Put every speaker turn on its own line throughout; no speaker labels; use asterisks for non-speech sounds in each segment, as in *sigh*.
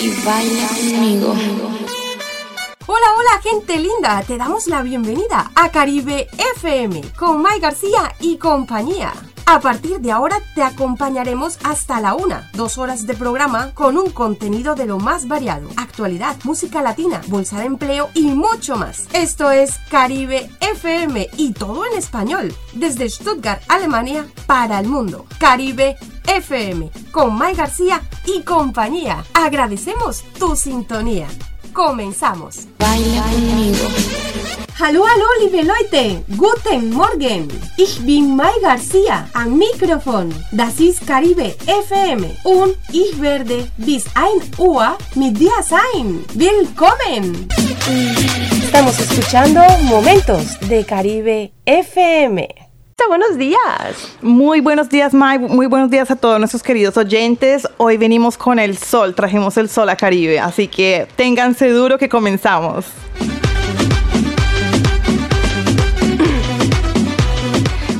y baila conmigo.
Hola, hola, gente linda. Te damos la bienvenida a Caribe FM con Mai García y compañía. A partir de ahora te acompañaremos hasta la una, dos horas de programa con un contenido de lo más variado, actualidad, música latina, bolsa de empleo y mucho más. Esto es Caribe FM y todo en español, desde Stuttgart, Alemania, para el mundo. Caribe FM con Mai García y compañía. Agradecemos tu sintonía. Comenzamos.
Baila conmigo.
Hallo, hallo, liebe Leute. Guten Morgen. Ich bin Mai Garcia am Mikrofon. Das ist Caribe FM und ich werde bis 1 Uhr mit dir sein. Willkommen. Estamos escuchando Momentos de Caribe FM. Buenos días.
Muy buenos días, Mai. Muy buenos días a todos nuestros queridos oyentes. Hoy venimos con el sol, trajimos el sol a Caribe, así que ténganse duro que comenzamos.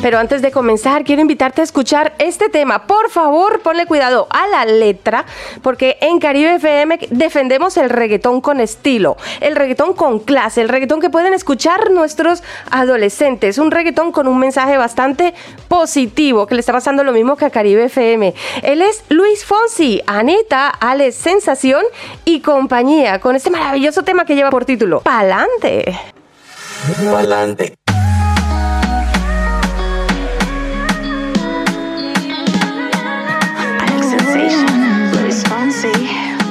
Pero antes de comenzar, quiero invitarte a escuchar este tema. Por favor, ponle cuidado a la letra, porque en Caribe FM defendemos el reggaetón con estilo, el reggaetón con clase, el reggaetón que pueden escuchar nuestros adolescentes. Un reggaetón con un mensaje bastante positivo, que le está pasando lo mismo que a Caribe FM. Él es Luis Fonsi, Anita, Alex Sensación y compañía, con este maravilloso tema que lleva por título Pa'lante.
Pa'lante.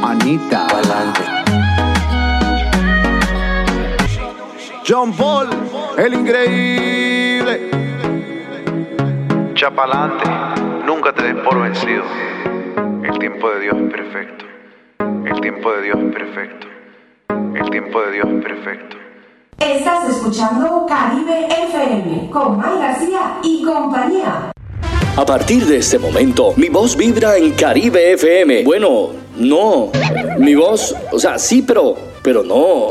Anita.
Pa'lante.
John Paul, el increíble.
Chapalante, nunca te des por vencido. El tiempo de Dios es perfecto. El tiempo de Dios es perfecto. El tiempo de Dios es perfecto.
Estás escuchando Caribe FM con May García y compañía.
A partir de este momento, mi voz vibra en Caribe FM. Bueno, no. Mi voz, o sea, sí, pero, pero no.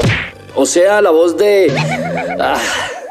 O sea, la voz de... Ah.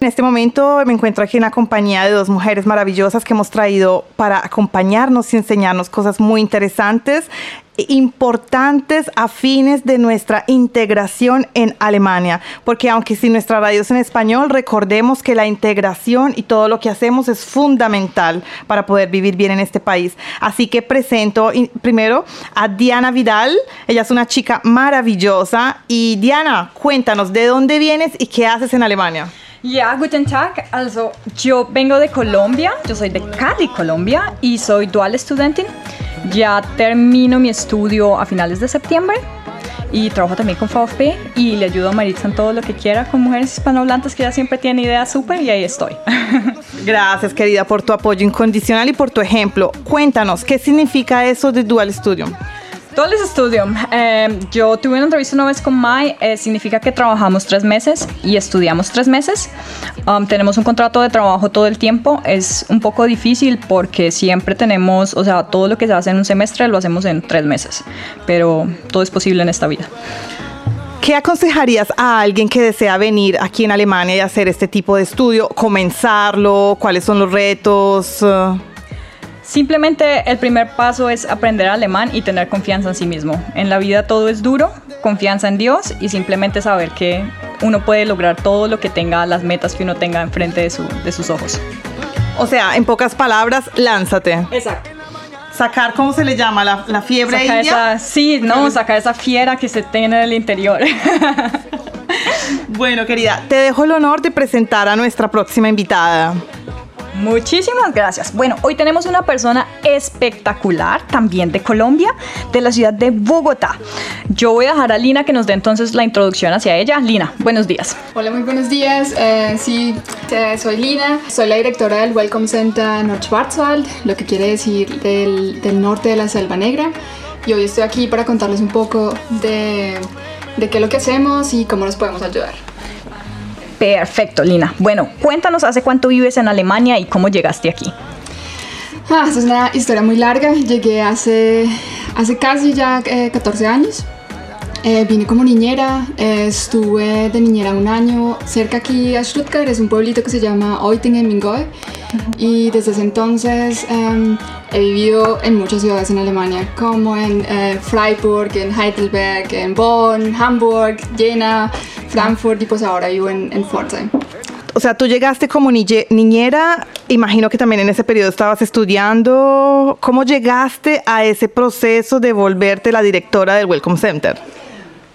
En este momento me encuentro aquí en la compañía de dos mujeres maravillosas que hemos traído para acompañarnos y enseñarnos cosas muy interesantes, e importantes a fines de nuestra integración en Alemania. Porque aunque si nuestra radio es en español, recordemos que la integración y todo lo que hacemos es fundamental para poder vivir bien en este país. Así que presento primero a Diana Vidal. Ella es una chica maravillosa. Y Diana, cuéntanos, ¿de dónde vienes y qué haces en Alemania?
Ja, guten Tag. Also, yo vengo de Colombia, yo soy de Cali, Colombia, y soy dual estudiantin. Ya termino mi estudio a finales de septiembre y trabajo también con VfB y le ayudo a Maritza en todo lo que quiera con mujeres hispanohablantes que ella siempre tiene ideas súper y ahí estoy. *laughs*
Gracias, querida, por tu apoyo incondicional y por tu ejemplo. Cuéntanos, ¿qué significa eso de Dual Studium?
Dual Studium. Eh, yo tuve una entrevista una vez con Mai. eh, significa que trabajamos tres meses y estudiamos tres meses. Um, tenemos un contrato de trabajo todo el tiempo. Es un poco difícil porque siempre tenemos, o sea, todo lo que se hace en un semestre lo hacemos en tres meses. Pero todo es posible en esta vida.
¿Qué aconsejarías a alguien que desea venir aquí en Alemania y hacer este tipo de estudio? ¿Comenzarlo? ¿Cuáles son los retos?
Simplemente el primer paso es aprender alemán y tener confianza en sí mismo. En la vida todo es duro, confianza en Dios y simplemente saber que uno puede lograr todo lo que tenga, las metas que uno tenga enfrente de, su, de sus ojos.
o sea, en pocas palabras, lánzate.
Exacto.
Sacar, ¿cómo se le llama? La, la fiebre india.
esa, sí, no, sacar esa fiera que se tiene en el interior. *laughs*
Bueno, querida, te dejo el honor de presentar a nuestra próxima invitada.
Muchísimas gracias. Bueno, hoy tenemos una persona espectacular, también de Colombia, de la ciudad de Bogotá. Yo voy a dejar a Lina que nos dé entonces la introducción hacia ella. Lina, buenos días.
Hola, muy buenos días. Eh, sí, eh, soy Lina, soy la directora del Welcome Center Nordschwarzwald, lo que quiere decir del, del norte de la Selva Negra. Y hoy estoy aquí para contarles un poco de de qué es lo que hacemos y cómo nos podemos ayudar.
Perfecto, Lina. Bueno, cuéntanos hace cuánto vives en Alemania y cómo llegaste aquí.
Ah, es una historia muy larga. Llegué hace, hace casi ya eh, 14 años. Eh, vine como niñera, eh, estuve de niñera un año cerca aquí a Stuttgart, es un pueblito que se llama Oitingen-Mingoe y desde ese entonces em, he vivido en muchas ciudades en Alemania, como en eh, Freiburg, en Heidelberg, en Bonn, Hamburg, Jena, Frankfurt y pues ahora vivo en, en Pforzheim.
O sea, tú llegaste como niñe- niñera, imagino que también en ese periodo estabas estudiando. ¿Cómo llegaste a ese proceso de volverte la directora del Welcome Center?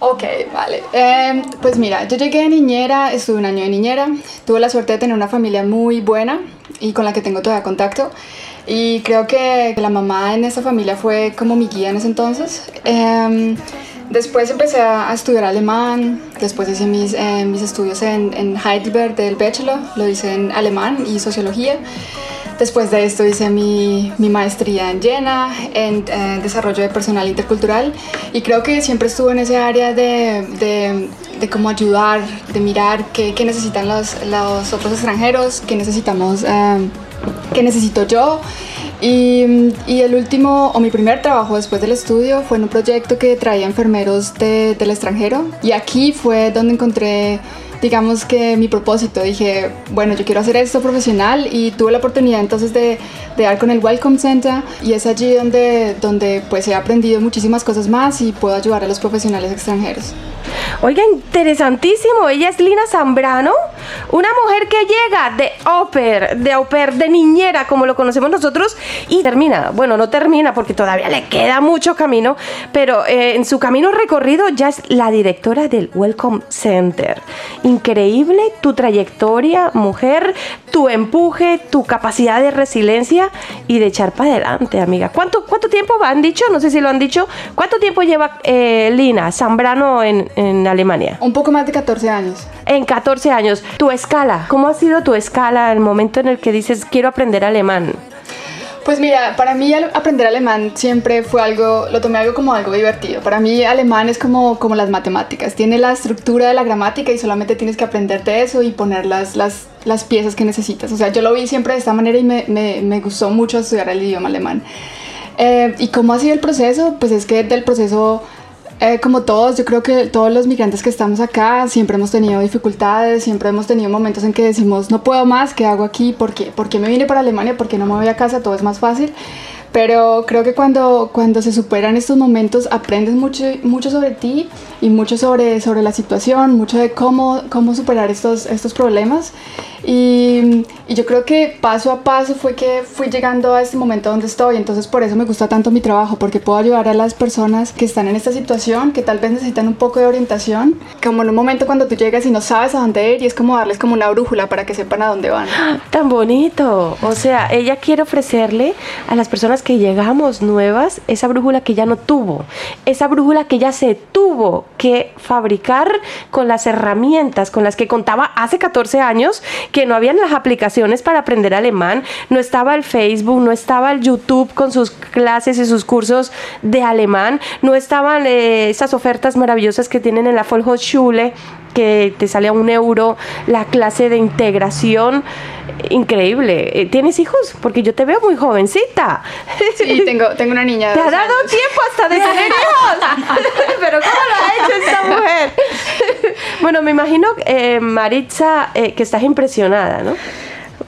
Ok, vale. Em, pues mira, yo llegué de niñera, estuve un año de niñera, tuve la suerte de tener una familia muy buena y con la que tengo todavía contacto. Y creo que la mamá en esa familia fue como mi guía en ese entonces. Em, después empecé a, estudiar alemán, después hice mis, eh, mis estudios en, en Heidelberg del bachelor, lo hice en alemán y sociología. Después de esto hice mi, mi maestría en Jena, en eh, desarrollo de personal intercultural y creo que siempre estuve en ese área de, de, de cómo ayudar, de mirar qué, qué necesitan los, los otros extranjeros, qué necesitamos, eh, qué necesito yo. Y, el último, o mi primer trabajo después del estudio fue en un proyecto que traía enfermeros de- del extranjero y aquí fue donde encontré digamos que mi propósito. Dije, bueno, yo quiero hacer esto profesional y tuve la oportunidad entonces de, de dar con el Welcome Center y es allí donde, donde pues he aprendido muchísimas cosas más y puedo ayudar a los profesionales extranjeros.
Oiga, interesantísimo. Ella es Lina Zambrano, una mujer que llega de oper, de oper, de niñera, como lo conocemos nosotros, y termina. Bueno, no termina porque todavía le queda mucho camino, pero eh, en su camino recorrido ya es la directora del Welcome Center. Increíble tu trayectoria, mujer, tu empuje, tu capacidad de resiliencia y de echar para adelante, amiga. ¿Cuánto, ¿Cuánto tiempo han dicho? No sé si lo han dicho. ¿Cuánto tiempo lleva eh, Lina Zambrano en, en Alemania?
Un poco más de 14 años.
En 14 años. Tu escala, ¿cómo ha sido tu escala el momento en el que dices quiero aprender alemán?
Pues mira, para mí aprender alemán siempre fue algo, lo tomé algo como algo divertido. Para mí alemán es como, como las matemáticas, tiene la estructura de la gramática y solamente tienes que aprenderte eso y poner las, las, las piezas que necesitas. O sea, yo lo vi siempre de esta manera y me, me, me gustó mucho estudiar el idioma alemán. Eh, ¿Y cómo ha sido el proceso? Pues es que del proceso eh, como todos, yo creo que todos los migrantes que estamos acá siempre hemos tenido dificultades, siempre hemos tenido momentos en que decimos, no puedo más, ¿qué hago aquí? ¿Por qué, ¿Por qué me vine para Alemania? ¿Por qué no me voy a casa? Todo es más fácil. Pero creo que cuando, cuando se superan estos momentos aprendes mucho, mucho sobre ti y mucho sobre, sobre la situación, mucho de cómo, cómo superar estos, estos problemas. Y, y yo creo que paso a paso fue que fui llegando a este momento donde estoy. Entonces por eso me gusta tanto mi trabajo, porque puedo ayudar a las personas que están en esta situación, que tal vez necesitan un poco de orientación. Como en un momento cuando tú llegas y no sabes a dónde ir y es como darles como una brújula para que sepan a dónde van. *gasps*
Tan bonito. O sea, ella quiere ofrecerle a las personas que llegamos nuevas esa brújula que ya no tuvo, esa brújula que ya se tuvo que fabricar con las herramientas con las que contaba hace 14 años, que no habían las aplicaciones para aprender alemán, no estaba el Facebook, no estaba el YouTube con sus clases y sus cursos de alemán, no estaban eh, esas ofertas maravillosas que tienen en la Volkshochschule que te sale a un euro la clase de integración. Increíble. Eh, ¿Tienes hijos? Porque yo te veo muy jovencita.
Sí, *laughs* tengo, tengo una niña. de
Te ha dado
años.
tiempo hasta de tener hijos. *laughs* Pero ¿cómo lo ha hecho esta mujer? *laughs* bueno, me imagino, eh, Maritza, eh, que estás impresionada, ¿no?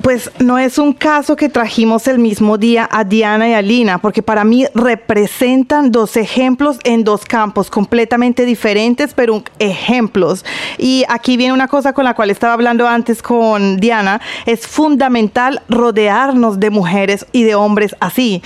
Pues no es un caso que trajimos el mismo día a Diana y a Lina, porque para mí representan dos ejemplos en dos campos completamente diferentes, pero ejemplos. Y aquí viene una cosa con la cual estaba hablando antes con Diana, es fundamental rodearnos de mujeres y de hombres así,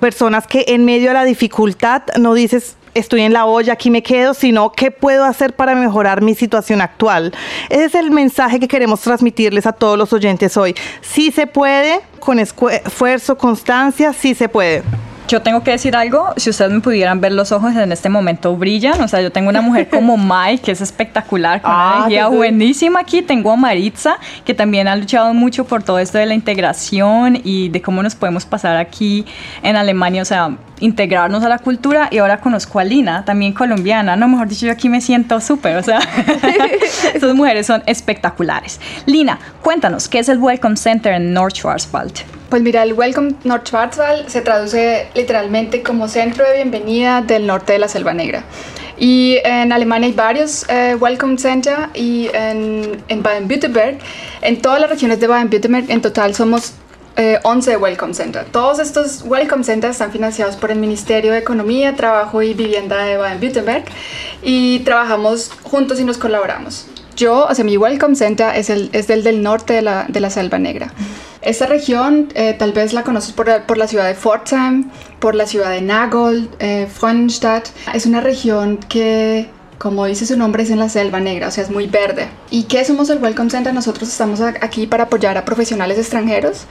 personas que en medio de la dificultad no dices, estoy en la olla, aquí me quedo, sino qué puedo hacer para mejorar mi situación actual. Ese es el mensaje que queremos transmitirles a todos los oyentes hoy. Sí se puede, con esfuerzo, constancia, sí se puede.
Yo tengo que decir algo, si ustedes me pudieran ver los ojos en este momento brillan, o sea, yo tengo una mujer como *laughs* Mai, que es espectacular, con una
Ah,
energía
qué bien.
buenísima aquí, tengo a Maritza, que también ha luchado mucho por todo esto de la integración y de cómo nos podemos pasar aquí en Alemania, o sea, integrarnos a la cultura y ahora conozco a Lina, también colombiana, no, mejor dicho, yo aquí me siento súper, o sea, *laughs* estas mujeres son espectaculares. Lina, cuéntanos, ¿qué es el Welcome Center en North Schwarzwald?
Pues mira, el Welcome North Schwarzwald se traduce literalmente como centro de bienvenida del norte de la Selva Negra. Y en Alemania hay varios eh, Welcome Center y en, en Baden-Württemberg, en todas las regiones de Baden-Württemberg, en total somos eh, 11 Welcome Center. Todos estos Welcome Centers están financiados por el Ministerio de Economía, Trabajo y Vivienda de Baden-Württemberg y trabajamos juntos y nos colaboramos. Yo, o sea, mi Welcome Center es el, es el del norte de la, de la Selva Negra. Esta región eh, tal vez la conoces por, por, la ciudad de Pforzheim, por la ciudad de Nagold, eh. Es una región que como dice su nombre, es en la selva negra, o sea, es muy verde. ¿Y qué somos el Welcome Center? Nosotros estamos aquí para apoyar a profesionales extranjeros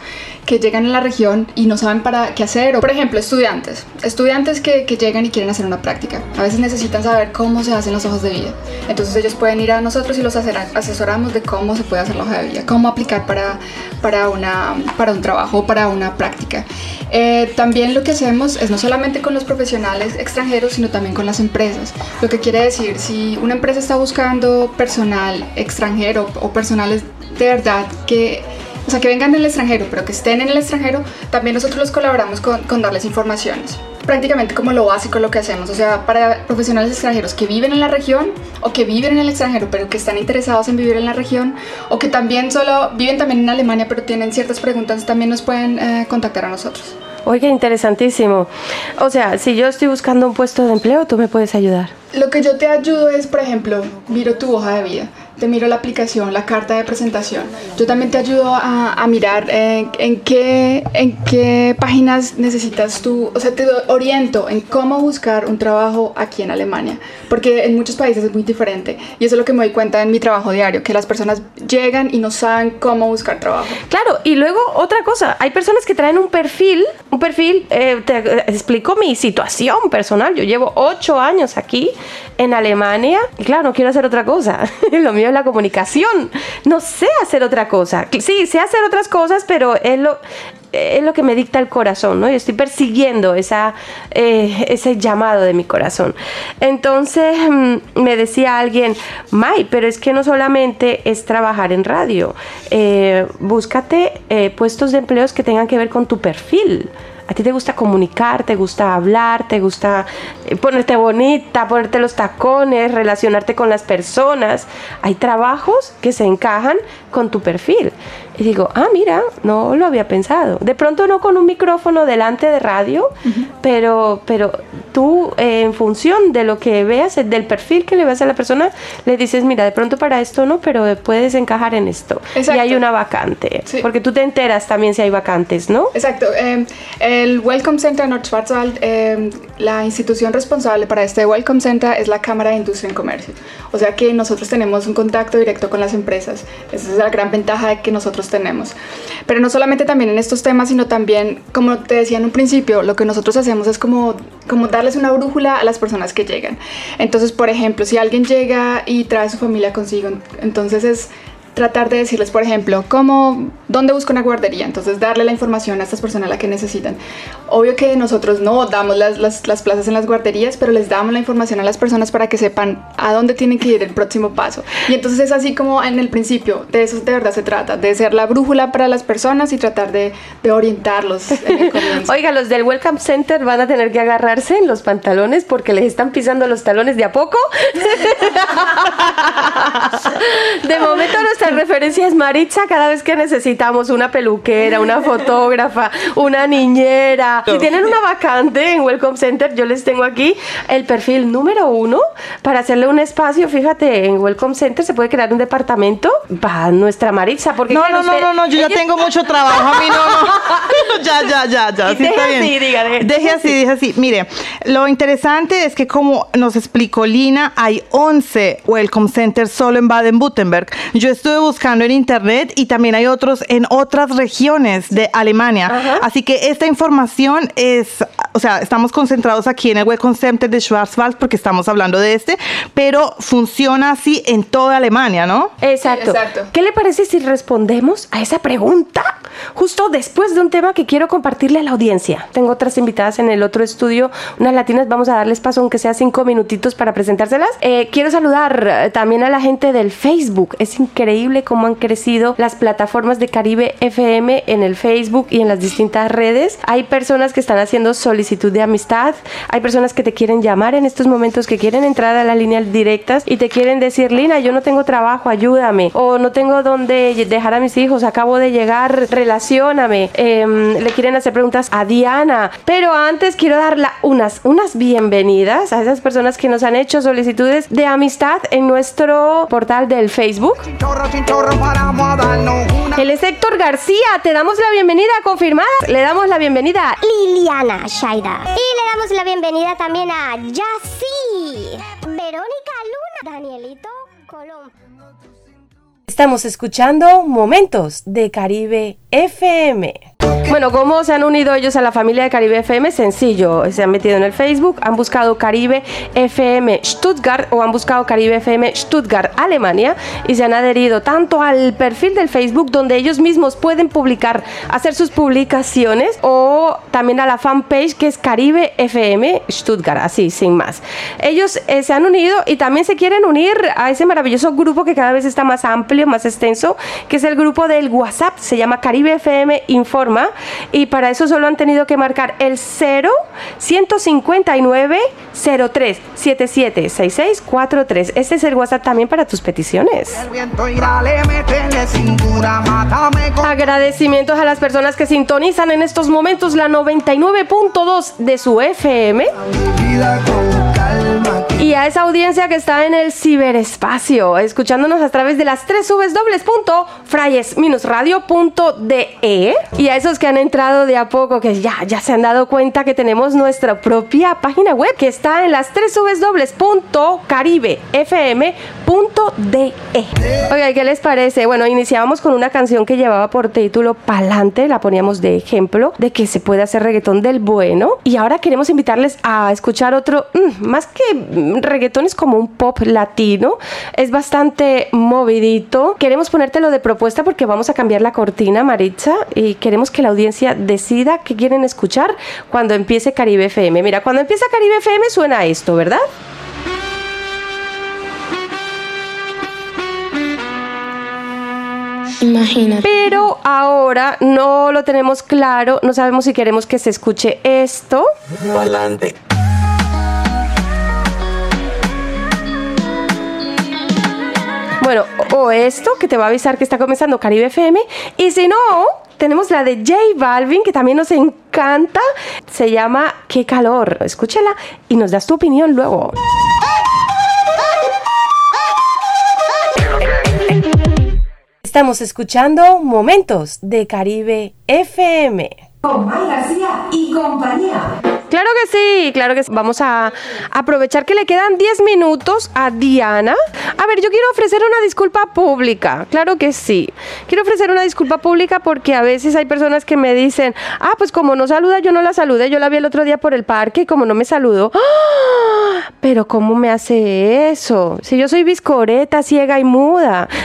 que llegan a la región y no saben para qué hacer. O, por ejemplo, estudiantes. Estudiantes que, que llegan y quieren hacer una práctica. A veces necesitan saber cómo se hacen los ojos de vida. Entonces ellos pueden ir a nosotros y los asesoramos de cómo se puede hacer la hoja de vida, cómo aplicar para, para, una, para un trabajo, para una práctica. Eh, también lo que hacemos es no solamente con los profesionales extranjeros, sino también con las empresas. Lo que quiere decir, si una empresa está buscando personal extranjero o personales de verdad que o sea, que vengan del extranjero, pero que estén en el extranjero, también nosotros los colaboramos con, darles informaciones. Prácticamente como lo básico lo que hacemos, o sea, para profesionales extranjeros que viven en la región o que viven en el extranjero, pero que están interesados en vivir en la región, o que también solo viven también en Alemania, pero tienen ciertas preguntas, también nos pueden eh, contactar a nosotros.
Oiga, interesantísimo. O sea, si yo estoy buscando un puesto de empleo, tú me puedes ayudar.
Lo que yo te ayudo es, por ejemplo, miro tu hoja de vida te miro la aplicación, la carta de presentación. Yo también te ayudo a, a mirar eh, en, qué, en qué páginas necesitas tú, o sea, te oriento en cómo buscar un trabajo aquí en Alemania, porque en muchos países es muy diferente y eso es lo que me doy cuenta en mi trabajo diario, que las personas llegan y no saben cómo buscar trabajo.
Claro, y luego otra cosa, hay personas que traen un perfil, un perfil, eh, te explico mi situación personal, yo llevo ocho años aquí en Alemania y claro, no quiero hacer otra cosa, *laughs* lo es la comunicación. No sé hacer otra cosa. Sí, sé hacer otras cosas, pero es lo, es lo que me dicta el corazón, ¿no? Yo estoy persiguiendo esa, eh, ese llamado de mi corazón. Entonces mm, me decía alguien, May, pero es que no solamente es trabajar en radio, eh, búscate eh, puestos de empleos que tengan que ver con tu perfil a ti te gusta comunicar, te gusta hablar, te gusta eh, ponerte bonita, ponerte los tacones, relacionarte con las personas. Hay trabajos que se encajan con tu perfil. Y digo, ah, mira, no lo había pensado. De pronto no con un micrófono delante de radio, pero, pero tú eh, en función de lo que veas, del perfil que le veas a la persona, le dices, mira, de pronto para esto no, pero puedes encajar en esto. Y hay una vacante. Porque tú te enteras también si hay vacantes, ¿no?
Exacto. Eh, el Welcome Center North Schwarzwald, eh, la institución responsable para este Welcome Center es la Cámara de Industria y Comercio. O sea que nosotros tenemos un contacto directo con las empresas. Esa es la gran ventaja que nosotros tenemos. Pero no solamente también en estos temas, sino también, como te decía en un principio, lo que nosotros hacemos es como, como darles una brújula a las personas que llegan. Entonces, por ejemplo, si alguien llega y trae a su familia consigo, entonces es tratar de decirles, por ejemplo, cómo, dónde busco una guardería, entonces darle la información a estas personas la que necesitan. Obvio que nosotros no damos las, las, las, plazas en las guarderías, pero les damos la información a las personas para que sepan a dónde tienen que ir el próximo paso. Y entonces es así como en el principio, de eso de verdad se trata, de ser la brújula para las personas y tratar de, de orientarlos en el. *laughs*
Oiga, los del Welcome Center van a tener que agarrarse en los pantalones porque les están pisando los talones de a poco. *laughs* de momento no referencia es Maritza cada vez que necesitamos una peluquera, una fotógrafa, una niñera. Si tienen una vacante en Welcome Center, yo les tengo aquí el perfil número uno para hacerle un espacio. Fíjate, en Welcome Center se puede crear un departamento para nuestra Maritza. Porque
no, no, no, no, no, yo ya tengo mucho trabajo. A mí no, no. *laughs* ya, ya, ya, ya. Sí,
deje así, diga,
deje, así, deje así. Mire, lo interesante es que como nos explicó Lina, hay 11 Welcome Centers solo en Baden-Württemberg. Yo estoy buscando en internet y también hay otros en otras regiones de Alemania. Así que esta información es o sea, estamos concentrados aquí en el Center de Schwarzwald porque estamos hablando de este, pero funciona así en toda Alemania, ¿no?
Exacto.
Sí, exacto.
¿Qué le parece si respondemos a esa pregunta justo después de un tema que quiero compartirle a la audiencia? Tengo otras invitadas en el otro estudio, unas latinas, vamos a darles paso aunque sea cinco minutitos para presentárselas. Eh, quiero saludar eh, también a la gente del Facebook. Es increíble cómo han crecido las plataformas de Caribe FM en el Facebook y en las distintas redes. Hay personas que están haciendo solicitud de amistad, hay personas que te quieren llamar en estos momentos, que quieren entrar a las líneas directas y te quieren decir, Lina, yo no tengo trabajo, ayúdame, o no tengo dónde dejar a mis hijos, acabo de llegar, relacióname. Em, le quieren hacer preguntas a Diana, pero antes quiero dar la- unas, unas bienvenidas a esas personas que nos han hecho solicitudes de amistad en nuestro portal del Facebook. Él es Héctor García, te damos la bienvenida confirmada. Le damos la bienvenida a
Liliana Shaida. Y le damos la bienvenida también a Yassi, Verónica Luna, Danielito Colón.
Estamos escuchando Momentos de Caribe FM. Bueno, ¿cómo se han unido ellos a la familia de Caribe FM? Sencillo, se han metido en el Facebook, han buscado Caribe FM Stuttgart o han buscado Caribe FM Stuttgart Alemania y se han adherido tanto al perfil del Facebook donde ellos mismos pueden publicar, hacer sus publicaciones o también a la fanpage que es Caribe FM Stuttgart, así, sin más. Ellos eh, se han unido y también se quieren unir a ese maravilloso grupo que cada vez está más amplio, más extenso, que es el grupo del WhatsApp, se llama Caribe FM Informa y para eso solo han tenido que marcar el 0 159 03 77 66 43. Este es el WhatsApp también para tus peticiones. Agradecimientos a las personas que sintonizan en estos momentos la 99.2 de su FM. Y a esa audiencia que está en el ciberespacio, escuchándonos a través de las tres www.frayes-radio.de. Y a esos que han entrado de a poco, que ya, ya se han dado cuenta que tenemos nuestra propia página web, que está en las tres www.caribefm.de. Oiga, ¿qué les parece? Bueno, iniciábamos con una canción que llevaba por título Palante, la poníamos de ejemplo de que se puede hacer reggaetón del bueno. Y ahora queremos invitarles a escuchar otro, mm, más que mm, reggaetón, es como un pop latino, es bastante movidito. Queremos ponértelo de propuesta porque vamos a cambiar la cortina, Maritza, y queremos que la audiencia decida qué quieren escuchar cuando empiece Caribe FM. Mira, cuando empieza Caribe FM suena esto, ¿verdad?
Imagínate.
Pero ahora no lo tenemos claro, no sabemos si queremos que se escuche esto.
Pa'lante.
Bueno, o esto que te va a avisar que está comenzando Caribe FM. Y si no, tenemos la de J Balvin, que también nos encanta. Se llama Qué calor. Escúchala y nos das tu opinión luego. Estamos escuchando Momentos de Caribe FM.
Con May García y compañía.
Claro que sí, claro que sí. Vamos a aprovechar que le quedan 10 minutos a Diana. A ver, yo quiero ofrecer una disculpa pública. Claro que sí. Quiero ofrecer una disculpa pública porque a veces hay personas que me dicen, ah, pues como no saluda, yo no la saludé. Yo la vi el otro día por el parque y como no me saludó. ¡Ah! Pero ¿cómo me hace eso? Si yo soy viscoreta, ciega y muda. *laughs*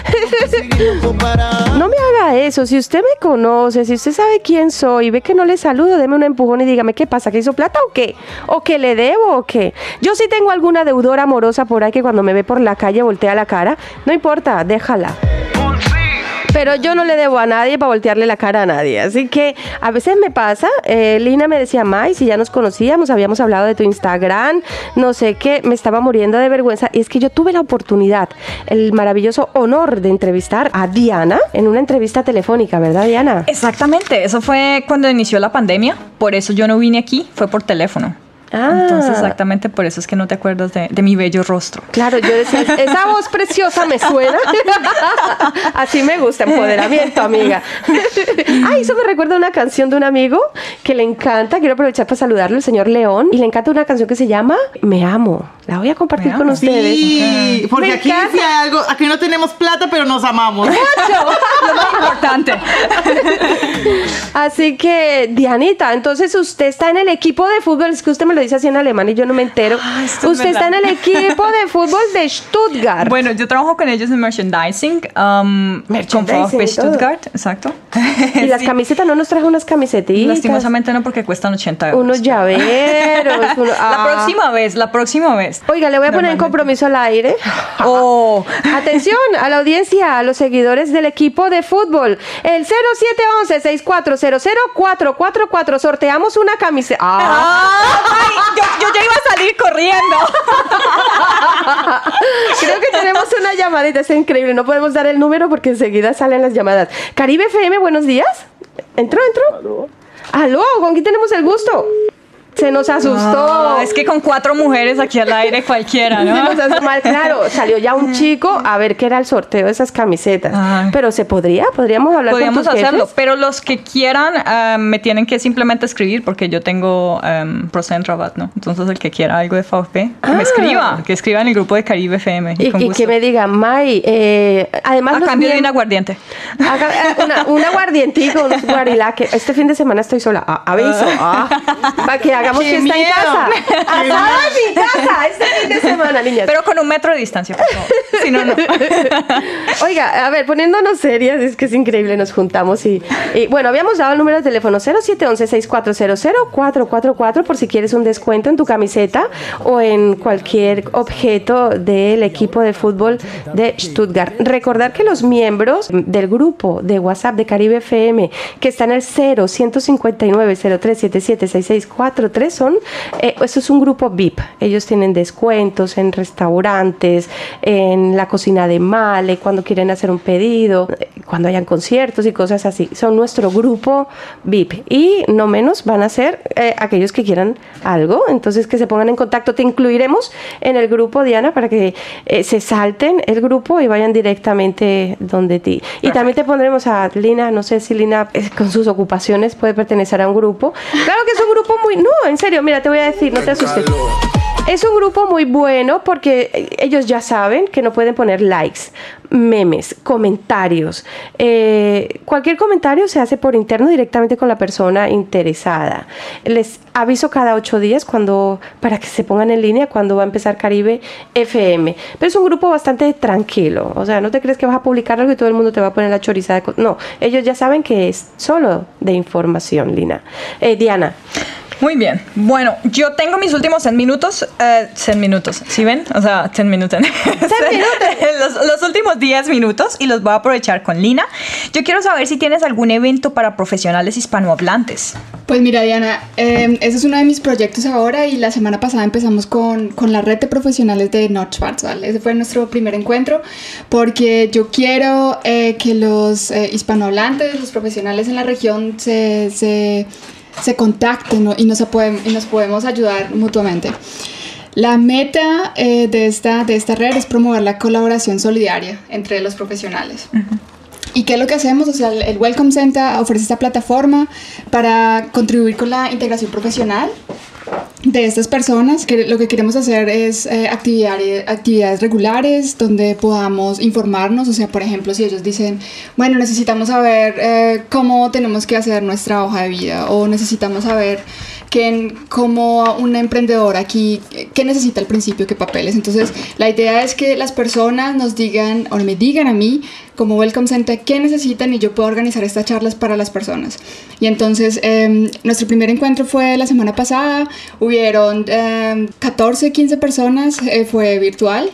No me haga eso. Si usted me conoce, si usted sabe quién soy y ve que no le saludo, deme un empujón y dígame qué pasa, que hizo plata o qué, o que le debo o qué. Yo sí tengo alguna deudora amorosa por ahí que cuando me ve por la calle voltea la cara. No importa, déjala. Pero yo no le debo a nadie para voltearle la cara a nadie. Así que a veces me pasa. eh, Lina me decía, May, si ya nos conocíamos, habíamos hablado de tu Instagram, no sé qué, me estaba muriendo de vergüenza. Y es que yo tuve la oportunidad, el maravilloso honor de entrevistar a Diana en una entrevista telefónica, ¿verdad, Diana?
Exactamente, eso fue cuando inició la pandemia, por eso yo no vine aquí, fue por teléfono.
Ah.
Entonces, exactamente por eso es que no te acuerdas de, de mi bello rostro.
Claro, yo decía, esa voz preciosa me suena. *laughs* Así me gusta, empoderamiento, amiga. *laughs* Ay, eso me recuerda a una canción de un amigo que le encanta. Quiero aprovechar para saludarlo, el señor León. Y le encanta una canción que se llama Me Amo. La voy a compartir
Me
con
amo.
ustedes.
Sí, porque
Me
aquí hay algo, aquí no tenemos plata, pero nos amamos.
Mucho. *laughs* Lo
importante.
Así que, Dianita, entonces usted está en el equipo de fútbol, es que usted me lo dice así en alemán y yo no me entero.
Ah, es
usted está en el equipo de *laughs* fútbol de Stuttgart.
Bueno, yo trabajo con ellos en merchandising. um, con
Merchandising todo.
Stuttgart, exacto.
y *laughs* las
Sí.
camisetas, no nos trajo unas camisetitas.
Lastimosamente no, porque cuestan 80 euros.
Unos llaveros. *laughs* uno-
La
ah.
próxima vez, la próxima vez.
Oiga, le voy a poner en compromiso al aire.
Oh.
Atención a la audiencia, a los seguidores del equipo de fútbol. El 0711-6400-444. Sorteamos una camiseta. Ah,
Ay, yo, yo ya iba a salir corriendo. *laughs*
creo que tenemos una llamadita. Es increíble. No podemos dar el número porque enseguida salen las llamadas. Caribe FM, buenos días. ¿Entró, entró? ¿Aló? ¿Aló? ¿Con quién tenemos el gusto? Se nos asustó.
Es que con cuatro mujeres aquí al aire cualquiera, *laughs*
Se
¿no?
nos hace mal, claro, salió ya un chico a ver qué era el sorteo de esas camisetas.
Ay.
Pero se podría, podríamos hablar
Podríamos
con tus
hacerlo,
jefes?
pero los que quieran ah, me tienen que simplemente escribir porque yo tengo um, Procent Rabat, ¿no? Entonces el que quiera algo de que
Ah.
me escriba, que escriba en el grupo de Caribe FM.
Y,
con
y
gusto.
que me diga, May, eh, además
a
los
cambio de un aguardiente.
Haga- eh, un aguardientico, unos *laughs* guarilaque. Este fin de semana estoy sola. Ah, aviso. ah, *laughs* para que hagamos
Qué
fiesta en
miedo.
casa. *laughs* Asada en mi casa este fin de semana, niñas.
Pero con un metro de distancia, por favor. Si no, no. *laughs*
Oiga, a ver, poniéndonos serias, es que es increíble, nos juntamos y, y, bueno, habíamos dado el número de teléfono 0711-6400-444 por si quieres un descuento en tu camiseta o en cualquier objeto del equipo de fútbol de Stuttgart. Recordar que los miembros del grupo de WhatsApp de Caribe FM, que está en el 0 159 0377 6643 son, eh, eso es un grupo VIP. Ellos tienen descuentos en restaurantes, en la cocina de Male, cuando quieren hacer un pedido, eh, cuando hayan conciertos y cosas así. Son nuestro grupo VIP. Y no menos van a ser eh, aquellos que quieran algo. Entonces que se pongan en contacto. Te incluiremos en el grupo, Diana, para que eh, se salten el grupo y vayan directamente donde ti. Y también te pondremos a Lina, no sé si Lina con sus ocupaciones puede pertenecer a un grupo. Claro que es un grupo muy... No, en serio, mira, te voy a decir, no te asustes. Es un grupo muy bueno porque eh, ellos ya saben que no pueden poner likes, memes, comentarios. Eh, cualquier comentario se hace por interno directamente con la persona interesada. Les aviso cada ocho días cuando para que se pongan en línea cuando va a empezar Caribe FM. Pero es un grupo bastante tranquilo. O sea, no te crees que vas a publicar algo y todo el mundo te va a poner la choriza de... co- No, ellos ya saben que es solo de información, Lina. Eh, Diana.
Muy bien. Bueno, yo tengo mis últimos 100 minutos. eh, 100 minutos. ¿Sí ven? O sea, 10 minutos. *laughs* 10 los, los últimos 10 minutos y los voy a aprovechar con Lina. Yo quiero saber si tienes algún evento para profesionales hispanohablantes.
Pues mira, Diana, eh, ese es uno de mis proyectos ahora y la semana pasada empezamos con, con la red de profesionales de Nordschwarzwald. Ese fue nuestro primer encuentro porque yo quiero eh, que los eh, hispanohablantes, los profesionales en la región se, se, se contacten y, nos y nos podemos ayudar mutuamente. La meta eh, de, esta, de esta red es promover la colaboración solidaria entre los profesionales. ¿Y qué es lo que hacemos? O sea, el, el Welcome Center ofrece esta plataforma para contribuir con la integración profesional de estas personas. Que lo que queremos hacer es eh, actividades, actividades regulares donde podamos informarnos. O sea, por ejemplo, si ellos dicen, bueno, necesitamos saber eh, cómo tenemos que hacer nuestra hoja de vida o necesitamos saber que como un emprendedor aquí, qué necesita al principio, qué papeles. Entonces, la idea es que las personas nos digan o me digan a mí como Welcome Center qué necesitan y yo puedo organizar estas charlas para las personas. Y entonces, eh, nuestro primer encuentro fue la semana pasada, hubieron eh, 14, 15 personas, fue virtual.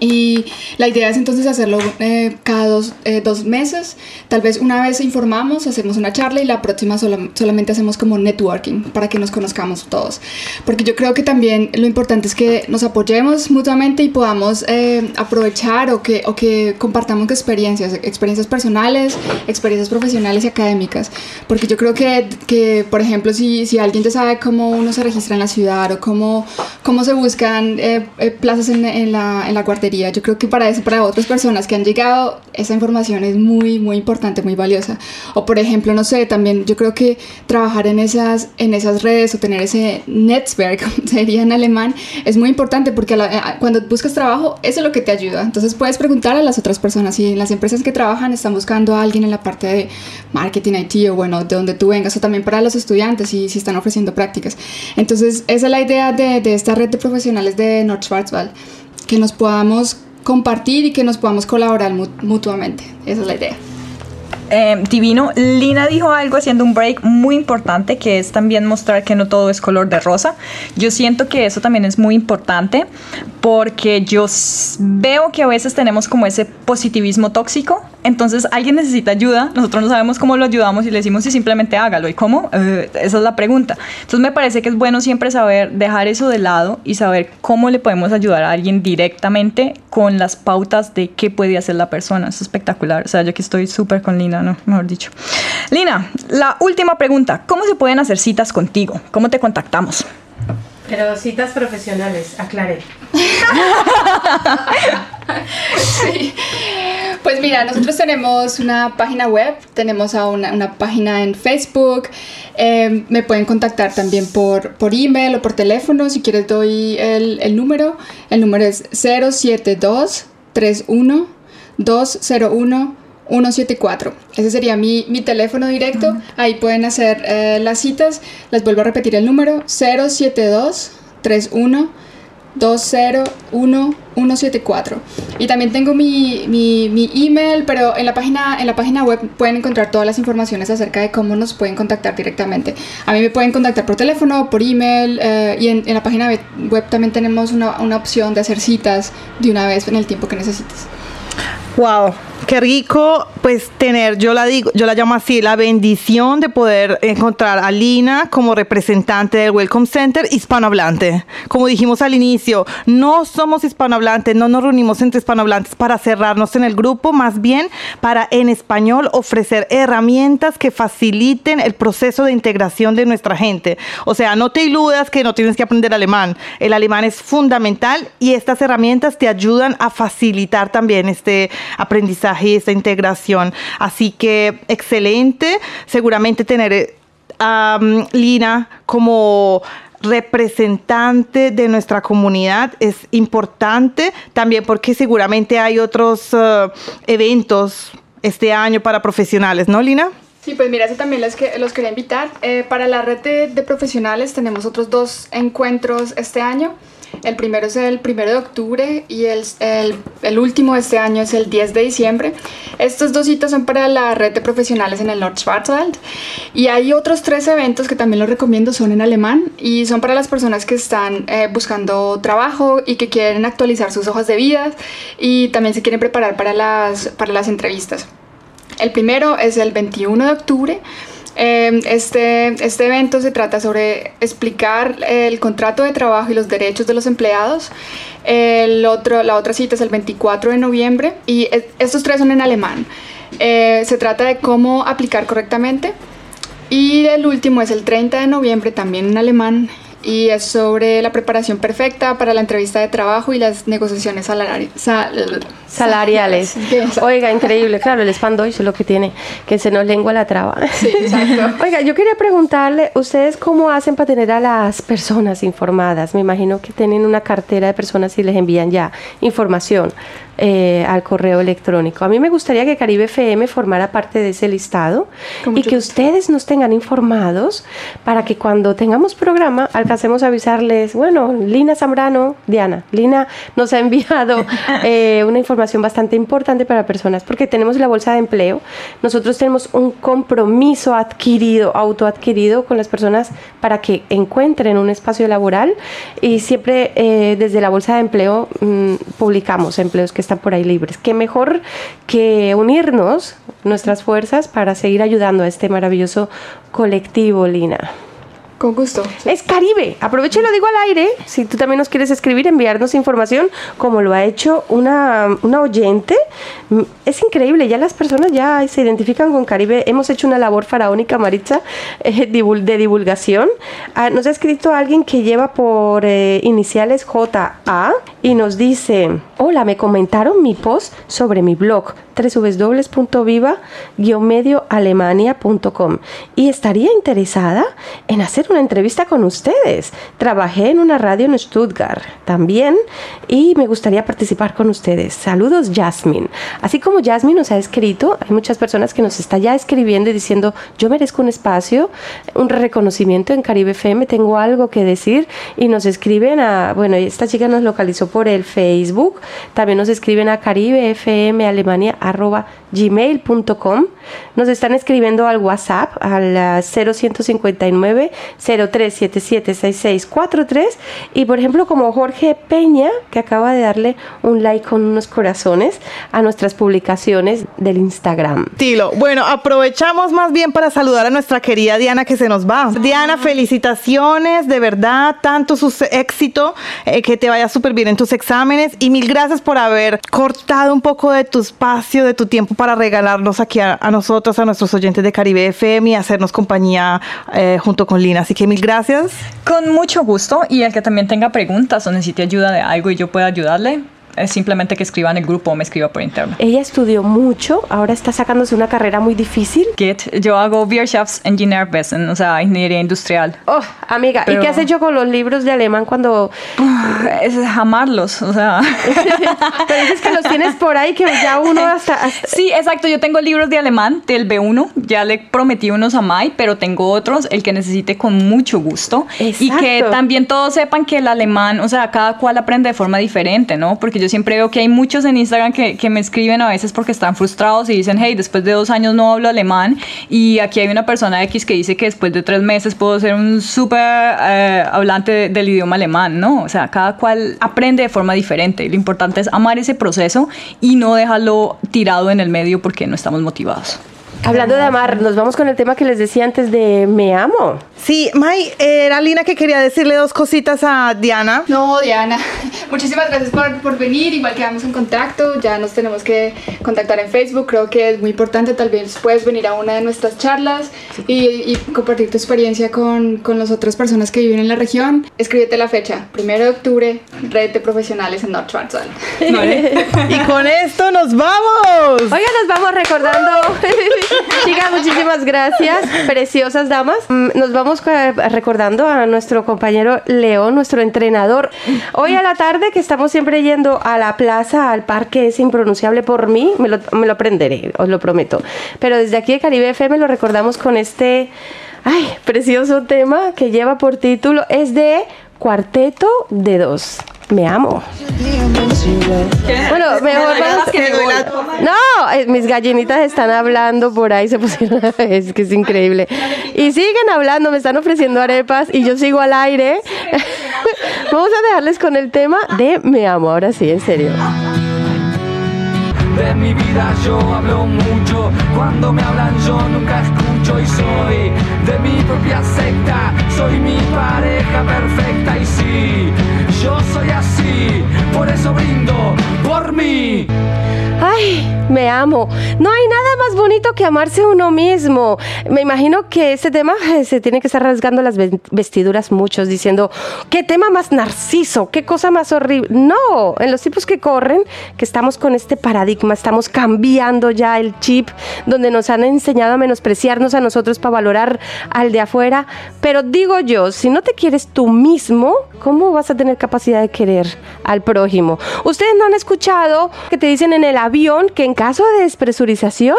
Y la idea es entonces hacerlo eh, cada dos, eh, dos meses. Tal vez una vez informamos, hacemos una charla y la próxima sola- solamente hacemos como networking para que nos conozcamos todos. Porque yo creo que también lo importante es que nos apoyemos mutuamente y podamos eh, aprovechar o que, o que compartamos experiencias, experiencias personales, experiencias profesionales y académicas. Porque yo creo que, que por ejemplo, si, si alguien ya sabe cómo uno se registra en la ciudad o cómo, cómo se buscan eh, eh, plazas en, en la, en la guardería, partería. Yo creo que para eso, para otras personas que han llegado, esa información es muy, muy importante, muy valiosa. O por ejemplo, no sé, también yo creo que trabajar en esas, en esas redes o tener ese Netzwerk, *laughs* como sería en alemán, es muy importante porque cuando buscas trabajo, eso es lo que te ayuda. Entonces puedes preguntar a las otras personas si las empresas que trabajan están buscando a alguien en la parte de marketing, IT o bueno, de donde tú vengas, o también para los estudiantes y si están ofreciendo prácticas. Entonces, esa es la idea de, de esta red de profesionales de North Schwarzwald que nos podamos compartir y que nos podamos colaborar mutuamente. Esa es la idea.
Eh, divino, Lina dijo algo haciendo un break muy importante que es también mostrar que no todo es color de rosa. Yo siento que eso también es muy importante porque yo veo que a veces tenemos como ese positivismo tóxico. Entonces alguien necesita ayuda, nosotros no sabemos cómo lo ayudamos y le decimos si simplemente hágalo. ¿Y cómo? Eh, esa es la pregunta. Entonces me parece que es bueno siempre saber dejar eso de lado y saber cómo le podemos ayudar a alguien directamente con las pautas de qué puede hacer la persona. Es espectacular. O sea, yo aquí estoy súper con Lina no, mejor dicho. Lina, la última pregunta. ¿Cómo se pueden hacer citas contigo? ¿Cómo te contactamos?
Pero citas profesionales, aclaré.
Sí. Pues mira, nosotros tenemos una página web, tenemos una, página en Facebook, em, me pueden contactar también por, por email o por teléfono, si quieres doy el, el número, el número es 072 31 201 174. Ese sería mi, mi teléfono directo. Ahí pueden hacer eh, las citas. Les vuelvo a repetir el número 072 31 201 174. Y también tengo mi, mi, mi, email, pero en la, página, en la página web pueden encontrar todas las informaciones acerca de cómo nos pueden contactar directamente. A mí me pueden contactar por teléfono, por email, eh, y en, en, la página web también tenemos una, una opción de hacer citas de una vez en el tiempo que necesites.
Wow, qué rico, pues tener, yo la digo, yo la llamo así, la bendición de poder encontrar a Lina como representante del Welcome Center hispanohablante. Como dijimos al inicio, no somos hispanohablantes, no nos reunimos entre hispanohablantes para cerrarnos en el grupo, más bien para en español ofrecer herramientas que faciliten el proceso de integración de nuestra gente. O sea, no te iludas que no tienes que aprender alemán. El alemán es fundamental y estas herramientas te ayudan a facilitar también este aprendizaje y esta integración. Así que excelente, seguramente tener a Lina como representante de nuestra comunidad es importante también porque seguramente hay otros uh, eventos este año para profesionales, ¿no, Lina?
Sí, pues mira, eso también los, que, los quería invitar. Eh, para la red de profesionales tenemos otros dos encuentros este año. El primero es el primero de octubre y el, el, último de este año es el 10 de diciembre. Estos dos citas son para la red de profesionales en el North Schwarzwald. Y hay otros tres eventos que también los recomiendo, son en alemán y son para las personas que están eh, buscando trabajo y que quieren actualizar sus hojas de vida y también se quieren preparar para las, para las entrevistas. El primero es el 21 de octubre Em, este, este evento se trata sobre explicar el contrato de trabajo y los derechos de los empleados. El otro, la otra cita es el 24 de noviembre y estos tres son en alemán. Eh, se trata de cómo aplicar correctamente. Y el último es el 30 de noviembre, también en alemán, y es sobre la preparación perfecta para la entrevista de trabajo y las negociaciones
salariales. Oiga, increíble, claro, el spam es lo que tiene, que se nos lengua la traba.
Sí, exacto. *laughs*
Oiga, yo quería preguntarle, ¿ustedes cómo hacen para tener a las personas informadas? Me imagino que tienen una cartera de personas y les envían ya información. Eh, al correo electrónico. A mí me gustaría que Caribe FM formara parte de ese listado y que ustedes nos tengan informados para que cuando tengamos programa alcancemos a avisarles, bueno, Lina Zambrano, Diana, Lina nos ha enviado *laughs* eh, una información bastante importante para personas porque tenemos la bolsa de empleo, nosotros tenemos un compromiso adquirido, autoadquirido con las personas para que encuentren un espacio laboral y siempre eh, desde la bolsa de empleo mm, publicamos empleos que están por ahí libres. Qué mejor que unirnos nuestras fuerzas para seguir ayudando a este maravilloso colectivo, Lina.
Con gusto.
Es Caribe. Aprovecho y lo digo al aire. Si tú también nos quieres escribir, enviarnos información, como lo ha hecho una, una oyente. Mm, es increíble. Ya las personas ya se identifican con Caribe. Hemos hecho una labor faraónica, Maritza, *laughs* eh, de divulgación. Ah, nos ha escrito alguien que lleva por eh, iniciales JA y nos dice, hola, me comentaron mi post sobre mi blog www.viva-medioalemania.com y estaría interesada en hacer una entrevista con ustedes. Trabajé en una radio en Stuttgart también y me gustaría participar con ustedes. Saludos, Jasmine. Así como Jasmine nos ha escrito, hay muchas personas que nos está ya escribiendo y diciendo, yo merezco un espacio, un reconocimiento en Caribe FM, tengo algo que decir y nos escriben a, bueno, esta chica nos localizó por el Facebook, también nos escriben a Caribe FM Alemania arroba gmail.com. Nos están escribiendo al WhatsApp al 0159 03776643 y por ejemplo como Jorge Peña que acaba de darle un like con unos corazones a nuestras publicaciones del Instagram.
Tilo, bueno, aprovechamos más bien para saludar a nuestra querida Diana que se nos va. Diana, felicitaciones, de verdad, tanto su éxito, eh, que te vaya súper bien en tus exámenes y mil gracias por haber cortado un poco de tu espacio, de tu tiempo para regalarnos aquí a, nosotros, a nuestros oyentes de Caribe FM y hacernos compañía eh, junto con Lina. Así que mil gracias.
Con mucho gusto y el que también tenga preguntas o necesite ayuda de algo y yo pueda ayudarle, es simplemente que escriba en el grupo o me escriba por interno.
Ella estudió mucho, ahora está sacándose una carrera muy difícil.
Git, yo hago Wirtschaftsingenieurwesen, o sea, ingeniería industrial.
Oh, amiga, ¿y
Pero-
qué has hecho con los libros de alemán cuando *sighs*
Es amarlos, o sea. *laughs*
Pero dices que los tienes por ahí que ya uno hasta, hasta-
Sí, exacto. Yo tengo libros de alemán del B1. Ya le prometí unos a Mai, pero tengo otros, el que necesite con mucho gusto. Y que
Exacto.
también todos sepan que el alemán, o sea, cada cual aprende de forma diferente, ¿no? Porque yo siempre veo que hay muchos en Instagram que, que me escriben a veces porque están frustrados y dicen, hey, después de dos años no hablo alemán. Y aquí hay una persona X que dice que después de tres meses puedo ser un súper eh, hablante de- del idioma alemán, ¿no? O sea, cada cual aprende de forma diferente. Lo importante es amar ese proceso y no dejarlo tirado en el medio porque no estamos motivados.
Hablando de amar, nos vamos con el tema que les decía antes de me amo.
Sí, May, era Lina que quería decirle dos cositas a Diana.
No, Diana, *laughs* muchísimas gracias por, por venir. Igual quedamos en contacto, ya nos tenemos que contactar en Facebook. Creo que es muy importante. Tal vez puedes venir a una de nuestras charlas y, y compartir tu experiencia con, con las otras personas que viven en la región. Escríbete la fecha, primero de octubre, red de profesionales en North Schwarzwald.
Y con esto nos vamos.
Oiga, nos vamos recordando. *laughs* Chicas, muchísimas gracias. Preciosas damas. Mm, Nos vamos eh, recordando a nuestro compañero León, nuestro entrenador. Hoy a la tarde, que estamos siempre yendo a la plaza, al parque, es impronunciable por mí, me lo, me lo aprenderé, os lo prometo. Pero desde aquí de Caribe FM lo recordamos con este. Ay, precioso tema que lleva por título, es de Cuarteto de Dos. Me amo. Bueno, mejor vamos- No, eh, mis gallinitas están hablando por ahí, se pusieron, es que es increíble. Y siguen hablando, me están ofreciendo arepas y yo sigo al aire. *laughs* Vamos a dejarles con el tema de Me amo, ahora sí, en serio.
De mi vida yo hablo mucho, cuando me hablan yo nunca escucho y soy de mi propia secta, soy mi pareja perfecta y sí, yo soy así, por eso brindo por mí.
Ay, me amo. No hay nada más bonito que amarse uno mismo. Me imagino que este tema eh, se tiene que estar rasgando las ve- vestiduras muchos diciendo, qué tema más narciso, qué cosa más horrible. No, en los tiempos que corren, que estamos con este paradigma, estamos cambiando ya el chip donde nos han enseñado a menospreciarnos a nosotros para valorar al de afuera. Pero digo yo, si no te quieres tú mismo, ¿cómo vas a tener capacidad de querer al prójimo? Ustedes no han escuchado que te dicen en el avión que en caso de despresurización,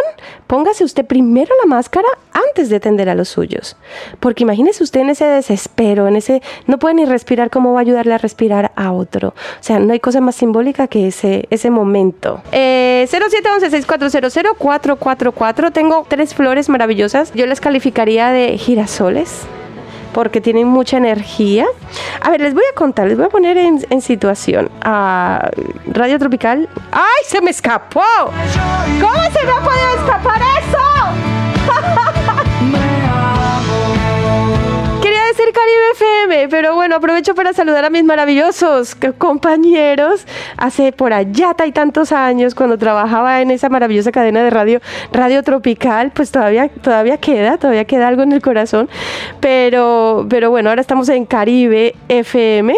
póngase usted primero la máscara antes de atender a los suyos. Porque imagínese usted en ese desespero, en ese no puede ni respirar, ¿cómo va a ayudarle a respirar a otro? O sea, no hay cosa más simbólica que ese, ese momento. Eh, 0711-6400-444. Tengo tres flores maravillosas. Yo las calificaría de girasoles porque tienen mucha energía. A ver, les voy a contar, les voy a poner en, situación. Radio Tropical. ¡Ay, se me escapó! ¿Cómo se me ha podido escapar eso? Caribe FM, pero bueno, aprovecho para saludar a mis maravillosos compañeros. Hace por allá y tantos años, cuando trabajaba en esa maravillosa cadena de radio, Radio Tropical, pues todavía, todavía queda, todavía queda algo en el corazón. Pero, pero bueno, ahora estamos en Caribe FM.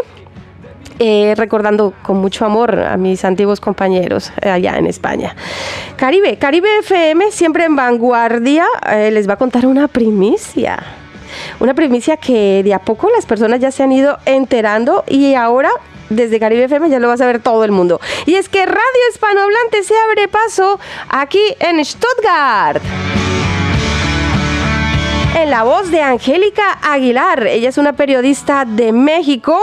eh, recordando con mucho amor a mis antiguos compañeros eh, allá en España. Caribe, Caribe FM, siempre en vanguardia, eh, les va a contar una primicia. Una primicia que de a poco las personas ya se han ido enterando y ahora desde Caribe FM ya lo va a saber todo el mundo. Y es que Radio Hispanohablante se abre paso aquí en Stuttgart en la voz de Angélica Aguilar. Ella es una periodista de México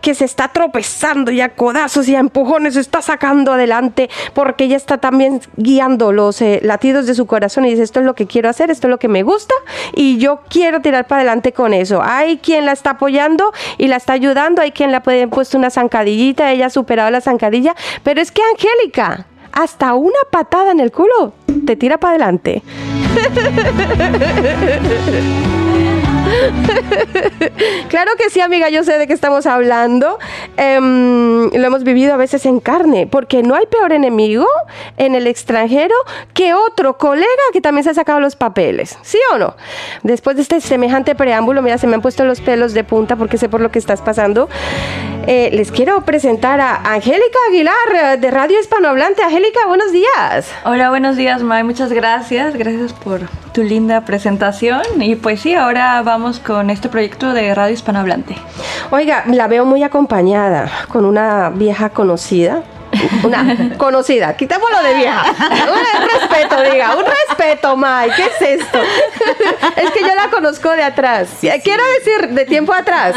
que se está tropezando y a codazos y a empujones se está sacando adelante porque ella está también guiando los eh, latidos de su corazón y dice esto es lo que quiero hacer, esto es lo que me gusta y yo quiero tirar para adelante con eso. Hay quien la está apoyando y la está ayudando, hay quien le ha puesto una zancadillita, ella ha superado la zancadilla, pero es que Angélica hasta una patada en el culo te tira para adelante. *laughs* *laughs* claro que sí, amiga, yo sé de qué estamos hablando. Em, lo hemos vivido a veces en carne, porque no hay peor enemigo en el extranjero que otro colega que también se ha sacado los papeles. ¿Sí o no? Después de este semejante preámbulo, mira, se me han puesto los pelos de punta porque sé por lo que estás pasando. Eh, les quiero presentar a Angélica Aguilar de Radio Hispanohablante. Angélica, buenos días.
Hola, buenos días, May. Muchas gracias. Gracias por tu linda presentación. Y pues sí, ahora vamos con este proyecto de Radio Hispanohablante.
Oiga, la veo muy acompañada con una vieja conocida una *laughs* conocida, quitémoslo de vieja. Un respeto, diga, un respeto, Mai. ¿Qué es esto? Es que yo la conozco de atrás. Quiero decir, de tiempo atrás.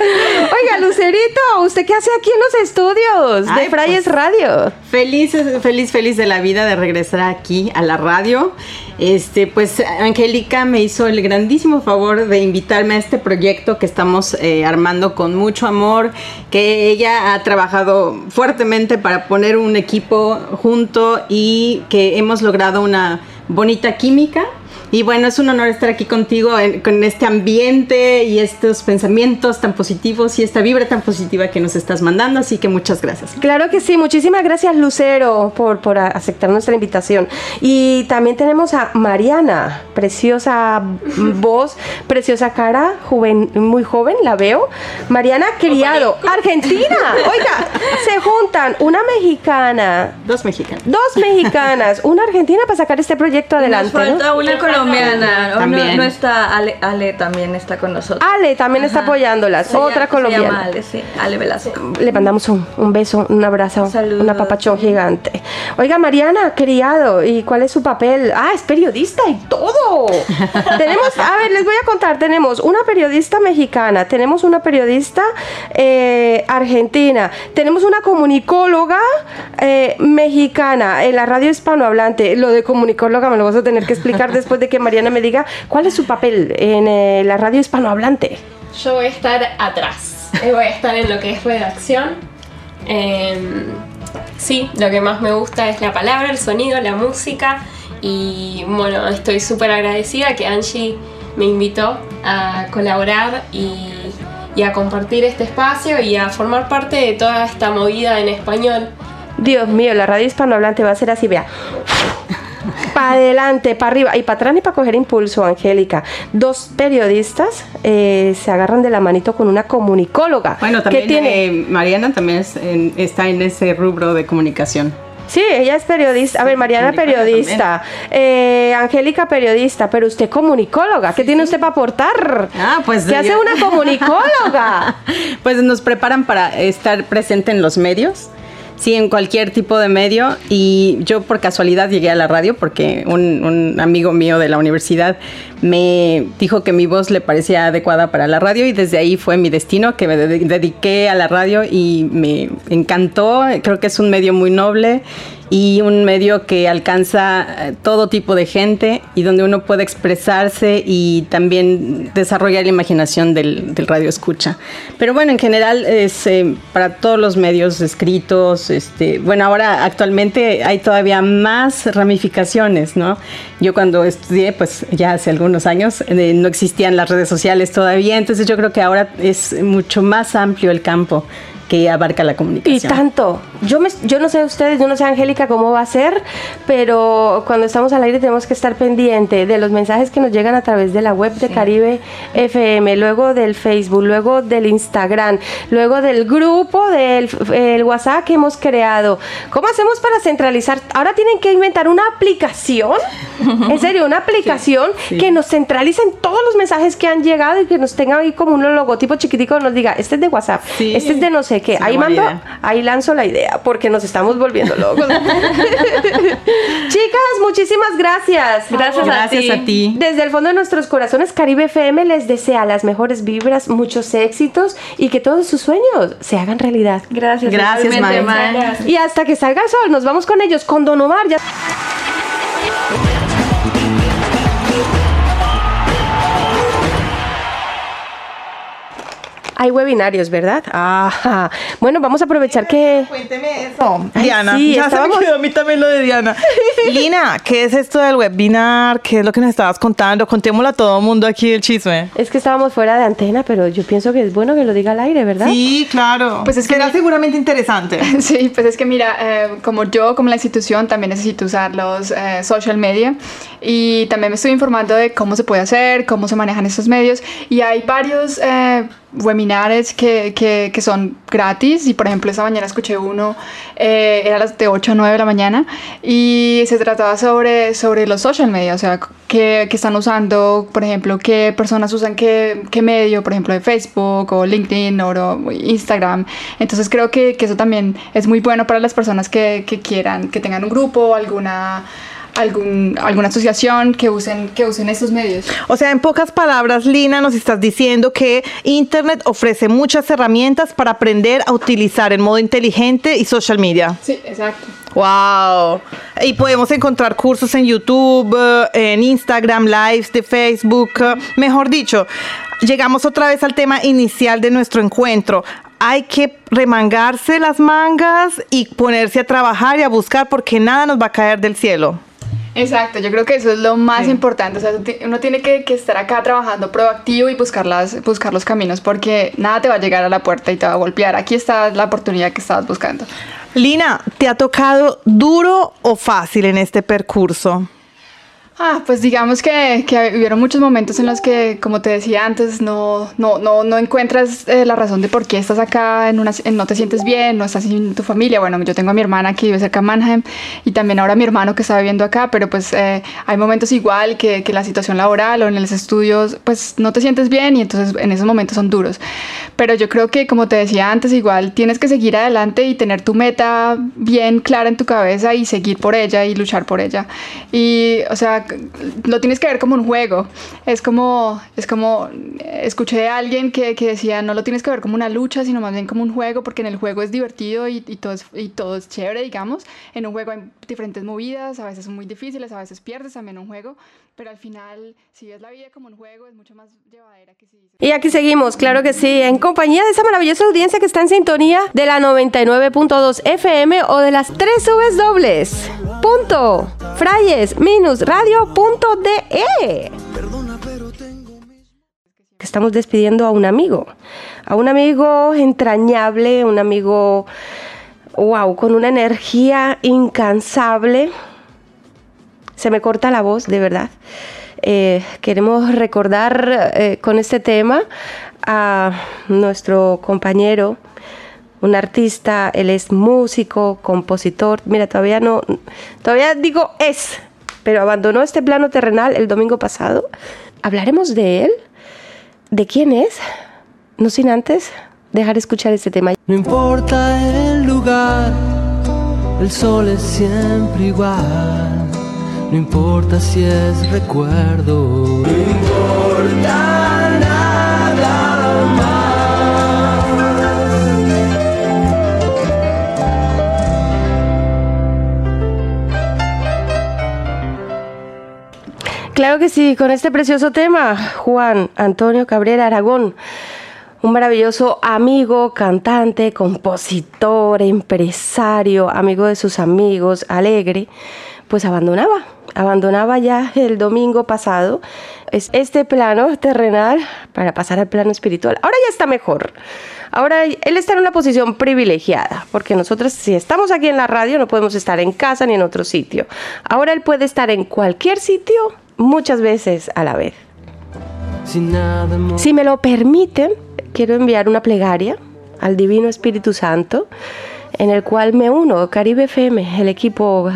Oiga, Lucerito, ¿usted qué hace aquí en los estudios de Frayes
pues,
Radio?
Feliz, feliz, feliz de la vida de regresar aquí a la radio. Este, pues Angélica me hizo el grandísimo favor de invitarme a este proyecto que estamos eh, armando con mucho amor, que ella ha trabajado fuertemente para poner un equipo junto y que hemos logrado una bonita química y bueno, es un honor estar aquí contigo con este ambiente y estos pensamientos tan positivos y esta vibra tan positiva que nos estás mandando. Así que muchas gracias.
Claro que sí. Muchísimas gracias, Lucero, por, por aceptar nuestra invitación. Y también tenemos a Mariana, preciosa *laughs* voz, preciosa cara, joven, muy joven, la veo. Mariana Criado, Argentina. Oiga, se juntan una mexicana.
Dos mexicanas.
Dos mexicanas, una argentina para sacar este proyecto adelante.
Nos falta una colombiana.
También.
No, está Ale, Ale también está con nosotros.
Ale también está apoyándolas.
Se
Otra
llama-
colombiana.
Se llama Ale, sí. Ale Velasco.
Le mandamos un, un beso, un abrazo, una papachón gigante. Oiga, Mariana, criado, ¿y cuál es su papel? Ah, es periodista y todo. *laughs* tenemos, a ver, les voy a contar, tenemos una periodista mexicana, tenemos una periodista eh, argentina, tenemos una comunicóloga eh, mexicana en la radio hispanohablante. Lo de comunicóloga me lo vas a tener que explicar después de que Mariana me diga cuál es su papel en eh, la radio hispanohablante.
Yo voy a estar atrás. Eh, Voy a estar en lo que es redacción. Em, sí, lo que más me gusta es la palabra, el sonido, la música. Y bueno, estoy súper agradecida que Angie me invitó a colaborar y, y a compartir este espacio y a formar parte de toda esta movida en español.
Dios mío, la radio hispanohablante va a ser así, vea. Para adelante, para arriba y para atrás ni para coger impulso, Angélica. Dos periodistas eh, se agarran de la manito con una comunicóloga.
Bueno, también
tiene,
eh, Mariana también es en- está en ese rubro de comunicación.
Sí, ella es periodista. A ver, Mariana periodista, eh, Angélica periodista, pero usted comunicóloga. ¿Qué tiene usted para aportar?
Ah, pues
¿Qué hace
yo-
una comunicóloga? *laughs*
Pues nos preparan para estar presente en los medios. Sí, en cualquier tipo de medio. Y yo por casualidad llegué a la radio porque un, un amigo mío de la universidad me dijo que mi voz le parecía adecuada para la radio y desde ahí fue mi destino, que me dedi- dediqué a la radio y me encantó. Creo que es un medio muy noble y un medio que alcanza eh, todo tipo de gente y donde uno puede expresarse y también desarrollar la imaginación del, del radio escucha. Pero bueno, en general es eh, para todos los medios escritos, este, bueno, ahora actualmente hay todavía más ramificaciones, ¿no? Yo cuando estudié, pues ya hace algunos años, eh, no existían las redes sociales todavía, entonces yo creo que ahora es mucho más amplio el campo que abarca la
Y
comunicación.
tanto. Yo, me, yo no sé ustedes, yo no sé Angélica cómo va a ser, pero cuando estamos al aire tenemos que estar pendiente de los mensajes que nos llegan a través de la web de Caribe FM, luego del Facebook, luego del Instagram, luego del grupo del el WhatsApp que hemos creado. ¿Cómo hacemos para centralizar? Ahora tienen que inventar una aplicación, en serio, una *laughs* aplicación que nos centralice en todos los mensajes que han llegado y que nos tenga ahí como un logotipo chiquitico, nos diga, este es de WhatsApp, este es de no sé qué.
Sí,
ahí mando,
idea.
ahí lanzo la idea, porque nos estamos volviendo locos. *laughs* Chicas, muchísimas gracias.
Gracias a Gracias ti. a ti.
Desde el fondo de nuestros corazones, Caribe FM les desea las mejores vibras, muchos éxitos y que todos sus sueños se hagan realidad.
Gracias.
Gracias, Mae.
Mae.
Y hasta que salga el sol, nos vamos con ellos, con Don Omar. Ya... Hay webinarios, ¿verdad? Ajá. Bueno, vamos a aprovechar que...
Cuénteme eso.
Ay,
Diana,
sí,
ya
estábamos-
se me quedó a mí también lo de Diana. *laughs* Lina, ¿qué es esto del webinar? ¿Qué es lo que nos estabas contando? Contémoslo a todo el mundo aquí el chisme.
Es que estábamos fuera de antena, pero yo pienso que es bueno que lo diga al aire, ¿verdad?
Sí, claro.
Pues es que
Será
mi-
seguramente interesante. *laughs*
Sí, pues es que mira, eh, como yo, como la institución, también necesito usar los eh, social media y también me estoy informando de cómo se puede hacer, cómo se manejan estos medios y hay varios eh, webinars que, que, que son gratis y por ejemplo esta mañana escuché uno, eh, era de 8 a 9 de la mañana y se trataba sobre, sobre los social media, o sea, qué, qué están usando, por ejemplo, qué personas usan qué, qué medio, por ejemplo, de Facebook o LinkedIn o Instagram. Entonces creo que, que eso también es muy bueno para las personas que, que quieran, que tengan un grupo, alguna, algún, alguna asociación que usen, que usen estos medios.
O sea, en pocas palabras, Lina, nos estás diciendo que Internet ofrece muchas herramientas para aprender a utilizar en modo inteligente y social media.
Sí, exacto.
Wow. Y podemos encontrar cursos en YouTube, eh, en Instagram, lives de Facebook. Mejor dicho, llegamos otra vez al tema inicial de nuestro encuentro. Hay que remangarse las mangas y ponerse a trabajar y a buscar porque nada nos va a caer del cielo.
Exacto, yo creo que eso es lo más importante. O sea, uno tiene que, que estar acá trabajando proactivo y buscar, las, buscar los caminos porque nada te va a llegar a la puerta y te va a golpear. Aquí está la oportunidad que estabas buscando.
Lina, ¿te ha tocado duro o fácil en este percurso?
Ah, pues digamos que, que muchos momentos en los que, como te decía antes, no, no, no, no encuentras eh, la razón de por qué estás acá, no te sientes bien, no estás en tu familia. Bueno, yo tengo a mi hermana que vive cerca de Mannheim y también ahora mi hermano que está viviendo acá, pero pues eh, hay momentos igual que, que la situación laboral o en los estudios, pues no te sientes bien y entonces en esos momentos son duros. Pero yo creo que, como te decía antes, igual tienes que seguir adelante y tener tu meta bien clara en tu cabeza y seguir por ella y luchar por ella. Y, o sea, lo tienes que ver como un juego. Es como, es como, eh, escuché a alguien que, que decía, no lo tienes que ver como una lucha, sino más bien como un juego, porque en el juego es divertido y, y todo, y todo es chévere, digamos. En un juego hay diferentes movidas, a veces son muy difíciles, a veces pierdes también un juego, pero al final, si ves la vida como un juego, es mucho más
Y aquí seguimos, claro que sí, en compañía de esa maravillosa audiencia que está en sintonía de la 99.2 FM o de las tres Vs dobles. Punto. Frayes minus radio punto DE. Que Estamos despidiendo a un amigo, a un amigo entrañable, un amigo, wow, con una energía incansable. Se me corta la voz, de verdad. Eh, queremos recordar eh, con este tema a nuestro compañero, un artista, él es músico, compositor, mira, todavía no, todavía digo es, pero abandonó este plano terrenal el domingo pasado. Hablaremos de él, de quién es, no sin antes dejar escuchar este tema.
No importa el lugar, el sol es siempre igual. No importa si es recuerdo. No importa nada más.
Claro que sí, con este precioso tema, Juan Antonio Cabrera Aragón, un maravilloso amigo, cantante, compositor, empresario, amigo de sus amigos, alegre, pues abandonaba, abandonaba ya el domingo pasado es este plano terrenal para pasar al plano espiritual. Ahora ya está mejor. Ahora, él está en una posición privilegiada, porque nosotros si estamos aquí en la radio no podemos estar en casa ni en otro sitio. Ahora él puede estar en cualquier sitio muchas veces a la vez. Si me lo permiten, quiero enviar una plegaria al Divino Espíritu Santo, en el cual me uno, Caribe FM, el equipo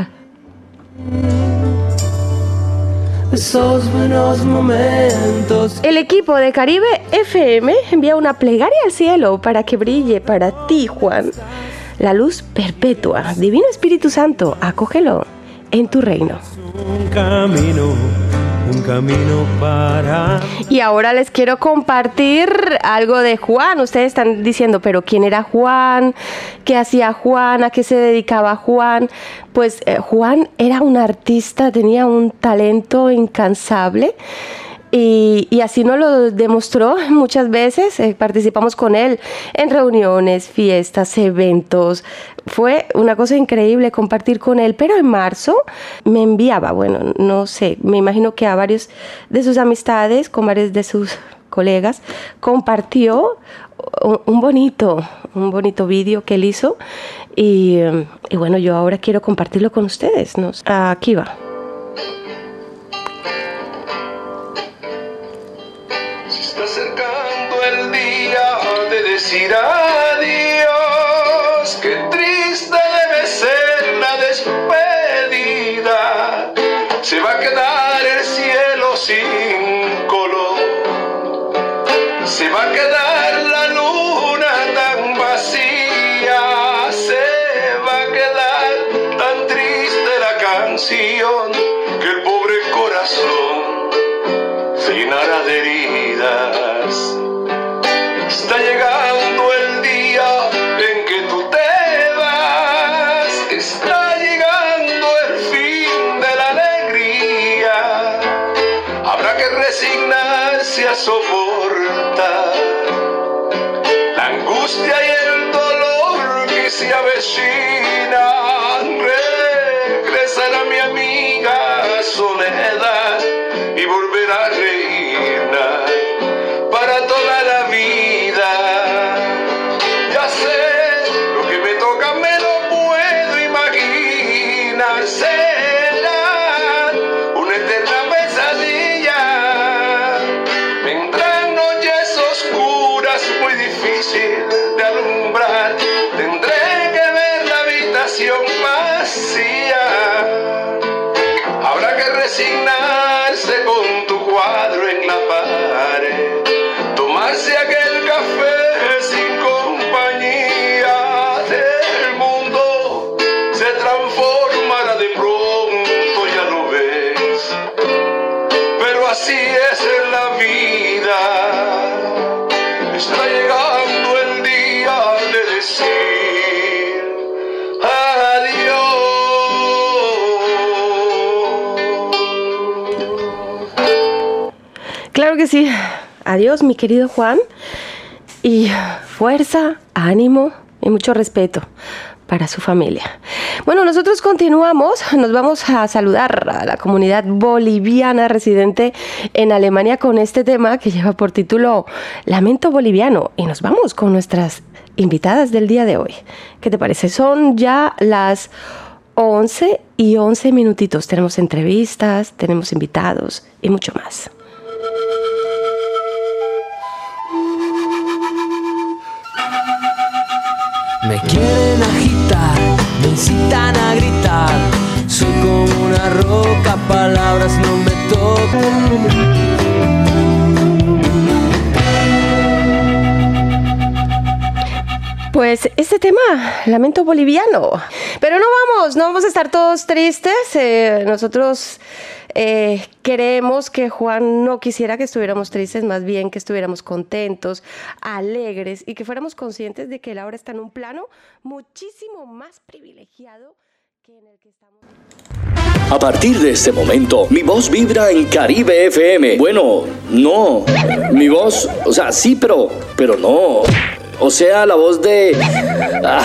esos buenos momentos.
El equipo de Caribe FM envía una plegaria al cielo para que brille para ti, Juan, la luz perpetua. Divino Espíritu Santo, acógelo en tu reino.
Un camino un camino para...
Y ahora les quiero compartir algo de Juan. Ustedes están diciendo, pero ¿quién era Juan? ¿Qué hacía Juan? ¿A qué se dedicaba Juan? Pues eh, Juan era un artista, tenía un talento incansable. Y, así nos lo demostró muchas veces. Eh, participamos con él en reuniones, fiestas, eventos. Fue una cosa increíble compartir con él. Pero en marzo me enviaba, bueno, no sé, me imagino que a varios de sus amistades, con varios de sus colegas, compartió un bonito, un bonito vídeo que él hizo. Y, y bueno, yo ahora quiero compartirlo con ustedes. ¿no? Aquí va.
Decir adiós. Qué triste debe ser la despedida. Se va a quedar el cielo sin color. Se va a quedar Adiós,
mi querido Juan. Y fuerza, ánimo y mucho respeto para su familia. Bueno, nosotros continuamos, nos vamos a saludar a la comunidad boliviana residente en Alemania con este tema que lleva por título Lamento Boliviano y nos vamos con nuestras invitadas del día de hoy. ¿Qué te parece? Son ya las 11 y 11 minutitos. Tenemos entrevistas, tenemos invitados y mucho más.
Me quieren agitar, me incitan a gritar. Soy como una roca, palabras no me tocan.
Pues este tema, lamento boliviano. Pero no vamos, no vamos a estar todos tristes. Eh, nosotros eh, queremos que Juan no quisiera que estuviéramos tristes, más bien que estuviéramos contentos, alegres y que fuéramos conscientes de que él ahora está en un plano muchísimo más privilegiado que en el que estamos.
A partir de este momento, mi voz vibra en Caribe FM. Bueno, no. Mi voz, o sea, sí, pero, pero no. O sea, la voz de... Ah,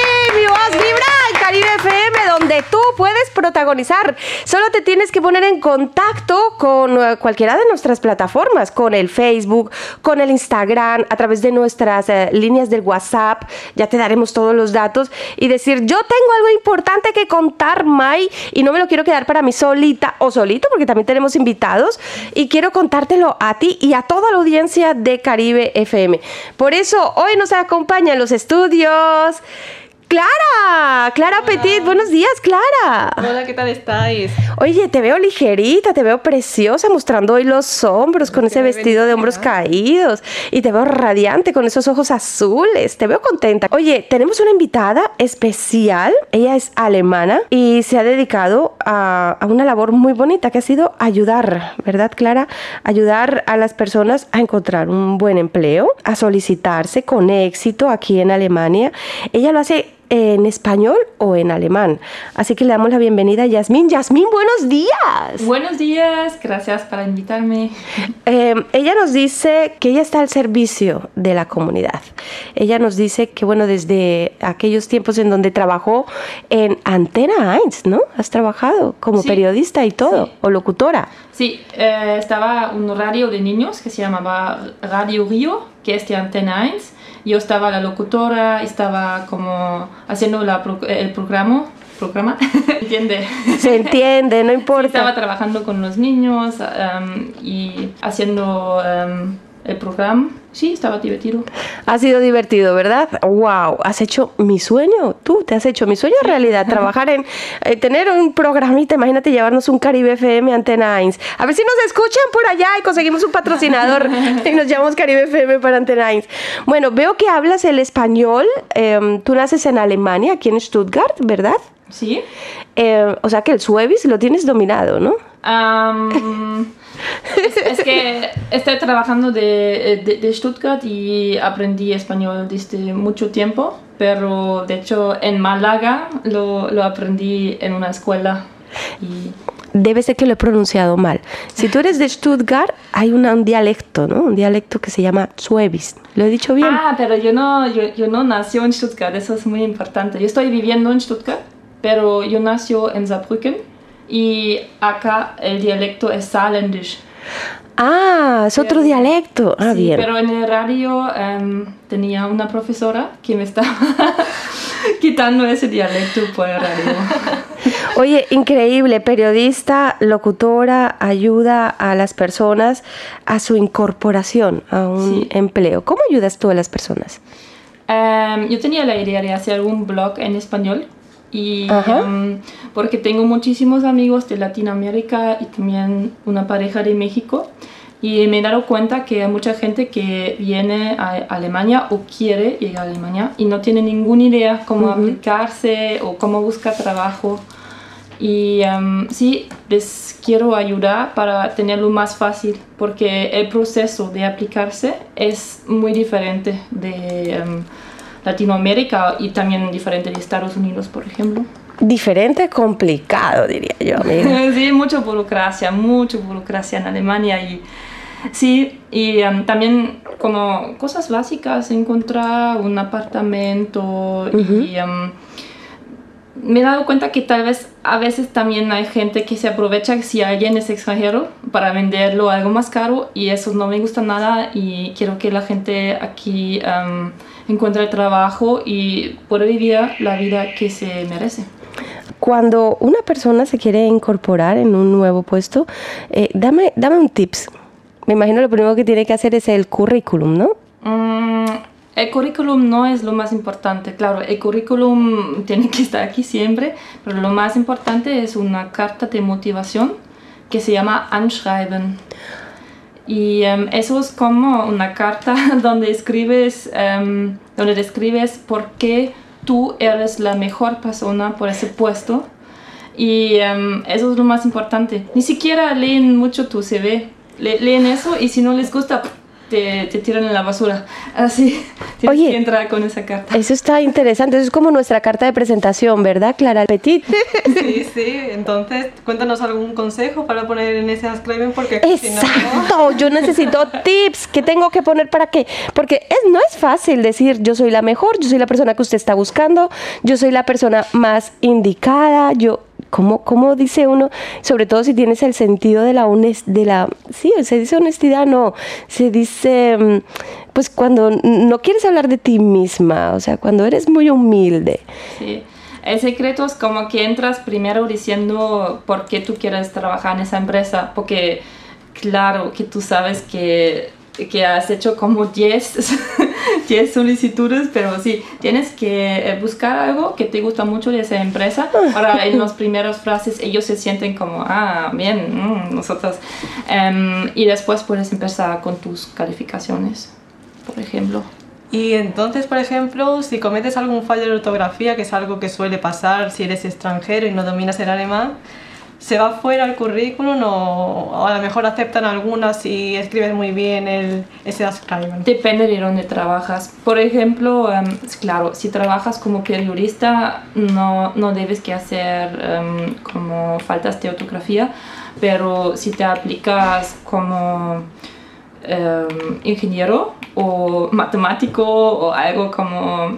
Caribe FM, donde tú puedes protagonizar. Solo te tienes que poner en contacto con eh, cualquiera de nuestras plataformas, con el Facebook, con el Instagram, a través de nuestras eh, líneas del WhatsApp. Ya te daremos todos los datos y decir, yo tengo algo importante que contar, Mai, y no me lo quiero quedar para mí solita o solito, porque también tenemos invitados, y quiero contártelo a ti y a toda la audiencia de Caribe FM. Por eso hoy nos acompaña en los estudios. Clara, Clara Petit, buenos días, Clara.
Hola, ¿qué tal estáis?
Oye, te veo ligerita, te veo preciosa, mostrando hoy los hombros con ese vestido de hombros caídos. Y te veo radiante con esos ojos azules, te veo contenta. Oye, tenemos una invitada especial, ella es alemana y se ha dedicado a, a una labor muy bonita que ha sido ayudar, ¿verdad, Clara? Ayudar a las personas a encontrar un buen empleo, a solicitarse con éxito aquí en Alemania. Ella lo hace en español o en alemán. Así que le damos la bienvenida a Yasmín. Yasmín, buenos días.
Buenos días, gracias por invitarme.
Eh, ella nos dice que ella está al servicio de la comunidad. Ella nos dice que, bueno, desde aquellos tiempos en donde trabajó en Antena 1, ¿no? Has trabajado como
Sí.
periodista y todo, o locutora.
Sí, eh, estaba un radio de niños que se llamaba Radio Río, que es de Antena 1. Yo estaba la locutora, estaba como haciendo la pro- el programa. programa, *laughs* ¿entiende?
Se entiende, no importa.
Estaba trabajando con los niños em, y haciendo em, el programa. Sí, estaba divertido.
Ha sido divertido, ¿verdad? ¡Wow! Has hecho mi sueño. Tú te has hecho mi sueño realidad. *laughs* Trabajar en. eh, tener un programita. Imagínate llevarnos un Caribe FM Antena 1. A ver si nos escuchan por allá y conseguimos un patrocinador *laughs* *laughs* y nos llamamos Caribe FM para Antena 1. Bueno, veo que hablas el español. em, tú naces en Alemania, aquí en Stuttgart, ¿verdad?
Sí.
Eh, o sea que el Suevis lo tienes dominado, ¿no?
Am, es, es que estoy trabajando de, de- de Stuttgart y aprendí español desde mucho tiempo, pero de hecho en Málaga lo, lo aprendí en una escuela. Y
Debe ser que lo he pronunciado mal. Si tú eres de Stuttgart, hay una- un dialecto, ¿no? Un dialecto que se llama Suevis. ¿Lo he dicho bien?
Ah, pero yo no, yo, yo no nací en Stuttgart, eso es muy importante. Yo estoy viviendo en Stuttgart, pero yo nací en Saarbrücken y acá el dialecto es saarländisch.
Ah, es otro dialecto. Ah,
Sí,
bien.
pero en el radio em, tenía una profesora que me estaba *laughs* quitando ese dialecto por el radio. *laughs*
Oye, increíble, periodista, locutora, ayuda a las personas a su incorporación a un empleo. ¿Cómo ayudas tú a las personas?
Em, yo tenía la idea de hacer un blog en español y em, porque tengo muchísimos amigos de Latinoamérica y también una pareja de México y me he dado cuenta que hay mucha gente que viene a Alemania o quiere llegar a Alemania y no tiene ninguna idea cómo
Ujú.
aplicarse o cómo buscar trabajo. Y em, sí, les quiero ayudar para tenerlo más fácil, porque el proceso de aplicarse es muy diferente de em, Latinoamérica y también diferente de Estados Unidos, por ejemplo.
Diferente, complicado, diría yo, amiga. *laughs*
sí, mucha burocracia, mucha burocracia en Alemania y sí, y em, también como cosas básicas, encontrar un apartamento y em, me he dado cuenta que tal vez a veces también hay gente que se aprovecha si alguien es extranjero para venderlo algo más caro y eso no me gusta nada y quiero que la gente aquí em, encuentre trabajo y pueda vivir la vida que se merece.
Cuando una persona se quiere incorporar en un nuevo puesto, eh, dame, dame un tips. Me imagino lo primero que tiene que hacer es el currículum, ¿no?
Mm, el currículum no es lo más importante, claro, el currículum *laughs* tiene que estar aquí siempre, pero lo más importante es una carta de motivación que se llama Anschreiben. Y em, eso es como una carta *laughs* donde escribes, em, donde describes por qué tú eres la mejor persona por ese puesto Y em, eso es lo más importante. Ni siquiera leen mucho tu CV. Le- leen eso y si no les gusta, te, te tiran en la basura. Así, tienes que entrar con esa carta.
Eso está interesante, eso es como nuestra carta de presentación, ¿verdad, Clara Petit? *laughs*
Sí, sí, entonces cuéntanos algún consejo para poner en ese escriben porque si no-
Exacto, yo necesito *laughs* tips. ¿Qué tengo que poner para qué? Porque es, no es fácil decir yo soy la mejor, yo soy la persona que usted está buscando, yo soy la persona más indicada, yo... ¿Cómo, ¿Cómo dice uno? Sobre todo si tienes el sentido de la honestidad, de la, sí, se dice honestidad, no, se dice, mm, pues cuando no quieres hablar de ti misma, o sea, cuando eres muy humilde.
Sí. El secreto es como que entras primero diciendo por qué tú quieres trabajar en esa empresa, porque claro que tú sabes que, que has hecho como 10, 10 *laughs* solicitudes, pero sí, tienes que eh, buscar algo que te gusta mucho de esa empresa para *laughs* en las primeras frases ellos se sienten como, ah, bien, mm, nosotros. Em, y después puedes empezar con tus calificaciones, por ejemplo.
Y entonces, por ejemplo, si cometes algún fallo de ortografía, que es algo que suele pasar si eres extranjero y no dominas el alemán, ¿se va fuera el currículum o, a lo mejor aceptan algunas si escribes muy bien el, ese Schreiben?
Depende de dónde trabajas. Por ejemplo, em, claro, si trabajas como periodista no, no debes que hacer em, como faltas de ortografía, pero si te aplicas como em, ingeniero o matemático o algo como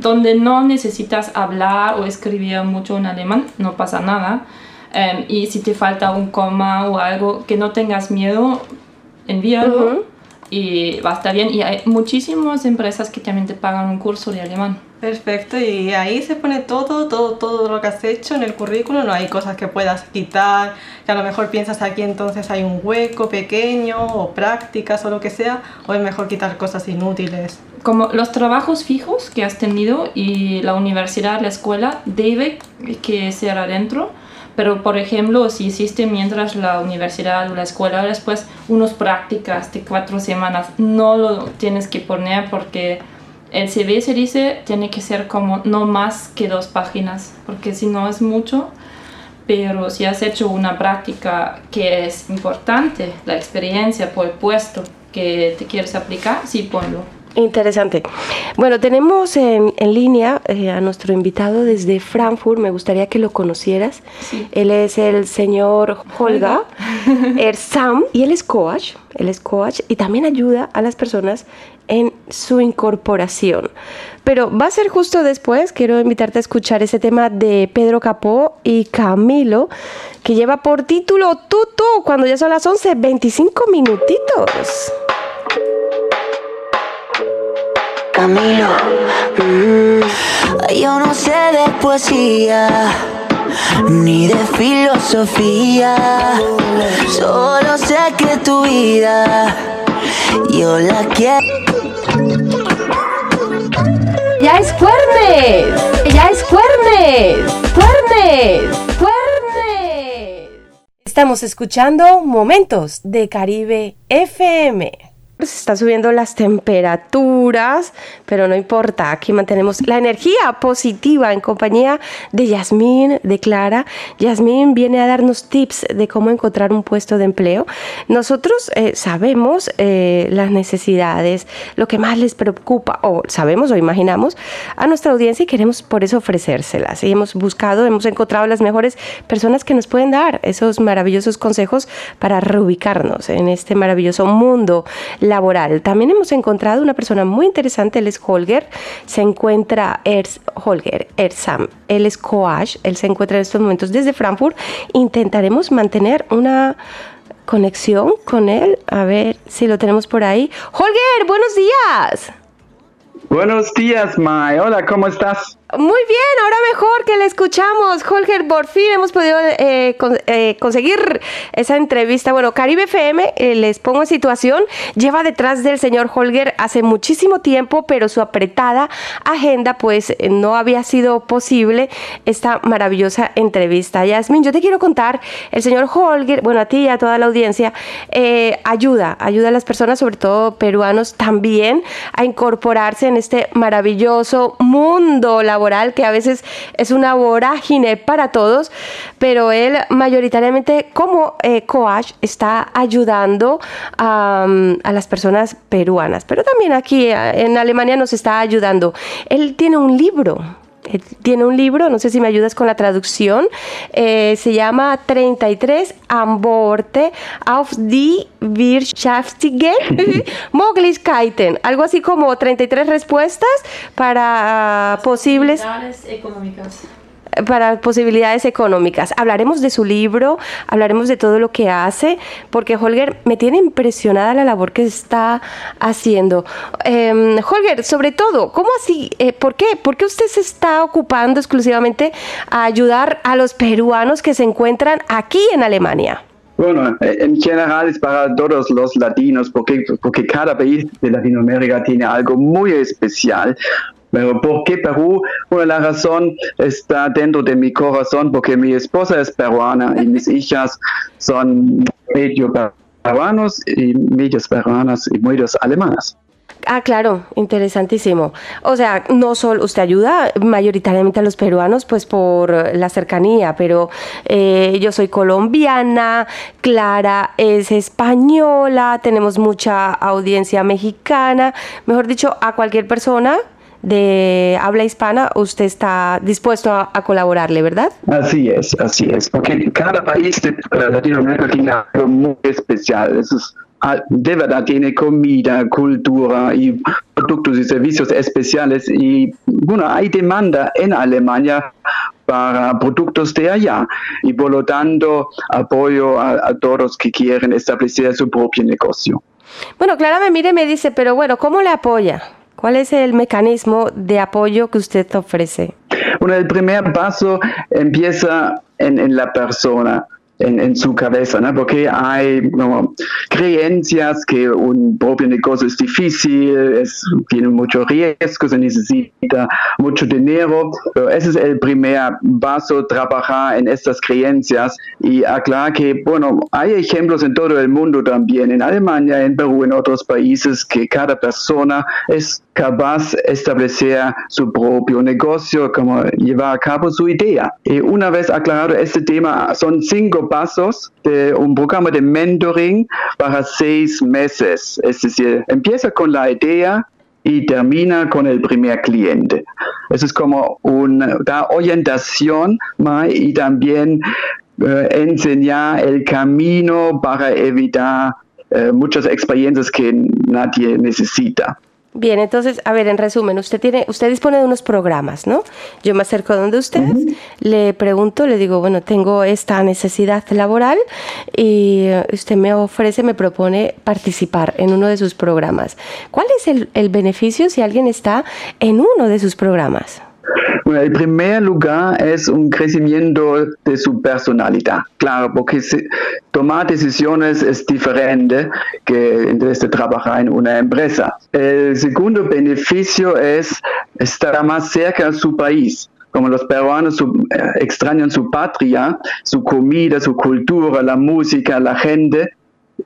donde no necesitas hablar o escribir mucho en alemán, no pasa nada. Em, y si te falta un coma o algo, que no tengas miedo, envíalo y va a estar bien. Y hay muchísimas empresas que también te pagan un curso de alemán.
Perfecto, y ahí se pone todo, todo, todo lo que has hecho en el currículum, no hay cosas que puedas quitar, que a lo mejor piensas aquí entonces hay un hueco pequeño o prácticas o lo que sea, o es mejor quitar cosas inútiles.
Como los trabajos fijos que has tenido y la universidad, la escuela, debe que ser adentro. Pero, por ejemplo, si hiciste mientras la universidad o la escuela, después unas prácticas de cuatro semanas, no lo tienes que poner porque el CV se dice tiene que ser como no más que dos páginas, porque si no es mucho. Pero si has hecho una práctica que es importante, la experiencia por el puesto que te quieres aplicar, sí ponlo.
Interesante. Bueno, tenemos en, en línea eh, a nuestro invitado desde Frankfurt. Me gustaría que lo conocieras. Él es el señor Holga *laughs* Ersam y él es coach. Él es coach y también ayuda a las personas en su incorporación. Pero va a ser justo después. Quiero invitarte a escuchar ese tema de Pedro Capó y Camilo que lleva por título Tutu cuando ya son las 11, 25 minutitos.
Camilo, mm, yo no sé de poesía ni de filosofía, solo sé que tu vida yo la quiero.
¡Ya es Cuernes! ¡Ya es Cuernes! ¡Cuernes! ¡Cuernes! Estamos escuchando Momentos de Caribe FM. Se están subiendo las temperaturas, pero no importa, aquí mantenemos la energía positiva en compañía de Yasmín, de Clara. Yasmín viene a darnos tips de cómo encontrar un puesto de empleo. Nosotros eh, sabemos eh, las necesidades, lo que más les preocupa, o sabemos o imaginamos a nuestra audiencia y queremos por eso ofrecérselas. Y hemos buscado, hemos encontrado las mejores personas que nos pueden dar esos maravillosos consejos para reubicarnos en este maravilloso mundo laboral. También hemos encontrado una persona muy interesante, él es Holger, se encuentra Ers, Holger Ersam, él es él se encuentra en estos momentos desde Frankfurt. Intentaremos mantener una conexión con él, a ver si lo tenemos por ahí. Holger, buenos días.
Buenos días, Mai. Hola, ¿cómo estás?
Muy bien, ahora mejor que le escuchamos. Holger, por fin hemos podido eh, eh, conseguir esa entrevista. Bueno, Caribe FM, eh, les pongo en situación, lleva detrás del señor Holger hace muchísimo tiempo, pero su apretada agenda pues eh, no había sido posible esta maravillosa entrevista. Yasmin, yo te quiero contar, el señor Holger, bueno, a ti y a toda la audiencia, ayuda, ayuda a las personas, sobre todo peruanos, también a incorporarse en este maravilloso mundo laboral, que a veces es una vorágine para todos, pero él mayoritariamente como eh, coach está ayudando a, a las personas peruanas, pero también aquí eh, en Alemania nos está ayudando. Él tiene un libro eh, tiene un libro, no sé si me ayudas con la traducción, eh, se llama 33 Amborte auf die Wirtschaftige *laughs* Möglichkeiten, algo así como 33 respuestas para ah, posibles
económicas
para posibilidades económicas. Hablaremos de su libro, hablaremos de todo lo que hace, porque Holger me tiene impresionada la labor que está haciendo. Em, Holger, sobre todo, ¿cómo así? Eh, ¿Por qué? ¿Por qué usted se está ocupando exclusivamente a ayudar a los peruanos que se encuentran aquí en Alemania?
Bueno, en general es para todos los latinos, porque, porque cada país de Latinoamérica tiene algo muy especial. Pero ¿por qué Perú? Bueno, la razón está dentro de mi corazón, porque mi esposa es peruana y mis hijas son medio peruanos y medios peruanas y medios alemanas.
Ah, claro, interesantísimo. O sea, no solo usted ayuda mayoritariamente a los peruanos, pues por la cercanía, pero eh, yo soy colombiana, Clara es española, tenemos mucha audiencia mexicana, mejor dicho, a cualquier persona de habla hispana, usted está dispuesto a, colaborarle, ¿verdad?
Así es, así es, porque cada país de Latinoamérica tiene algo muy especial. Ah, de verdad tiene comida, cultura y productos y servicios especiales y bueno, hay demanda en Alemania para productos de allá y por lo tanto apoyo a, a todos que quieren establecer su propio negocio.
Bueno, Clara me mire y me dice, pero bueno, ¿cómo le apoya? ¿Cuál es el mecanismo de apoyo que usted ofrece?
Bueno, el primer paso empieza en, en la persona en, su cabeza, ¿no? porque hay creencias que un propio negocio es difícil, es, tiene mucho riesgo, se necesita mucho dinero. Pero ese es el primer paso, trabajar en estas creencias y aclarar que, bueno, hay ejemplos en todo el mundo también, en Alemania, en Perú, en otros países, que cada persona es capaz de establecer su propio negocio, como llevar a cabo su idea. Y una vez aclarado este tema, son cinco pasos de un programa de mentoring para seis meses. Es decir, empieza con la idea y termina con el primer cliente. Eso es como una orientación y también eh, enseñar el camino para evitar eh, muchas experiencias que nadie necesita.
Bien, entonces, a ver, en resumen, usted tiene, usted dispone de unos programas, ¿no? Yo me acerco a donde usted, le pregunto, le digo, bueno, tengo esta necesidad laboral y usted me ofrece, me propone participar en uno de sus programas. ¿Cuál es el, el beneficio si alguien está en uno de sus programas?
Bueno, el primer lugar es un crecimiento de su personalidad, claro, porque tomar decisiones es diferente que trabajar en una empresa. El segundo beneficio es estar más cerca de su país como los peruanos eh, extrañan su patria, su comida, su cultura, la música, la gente,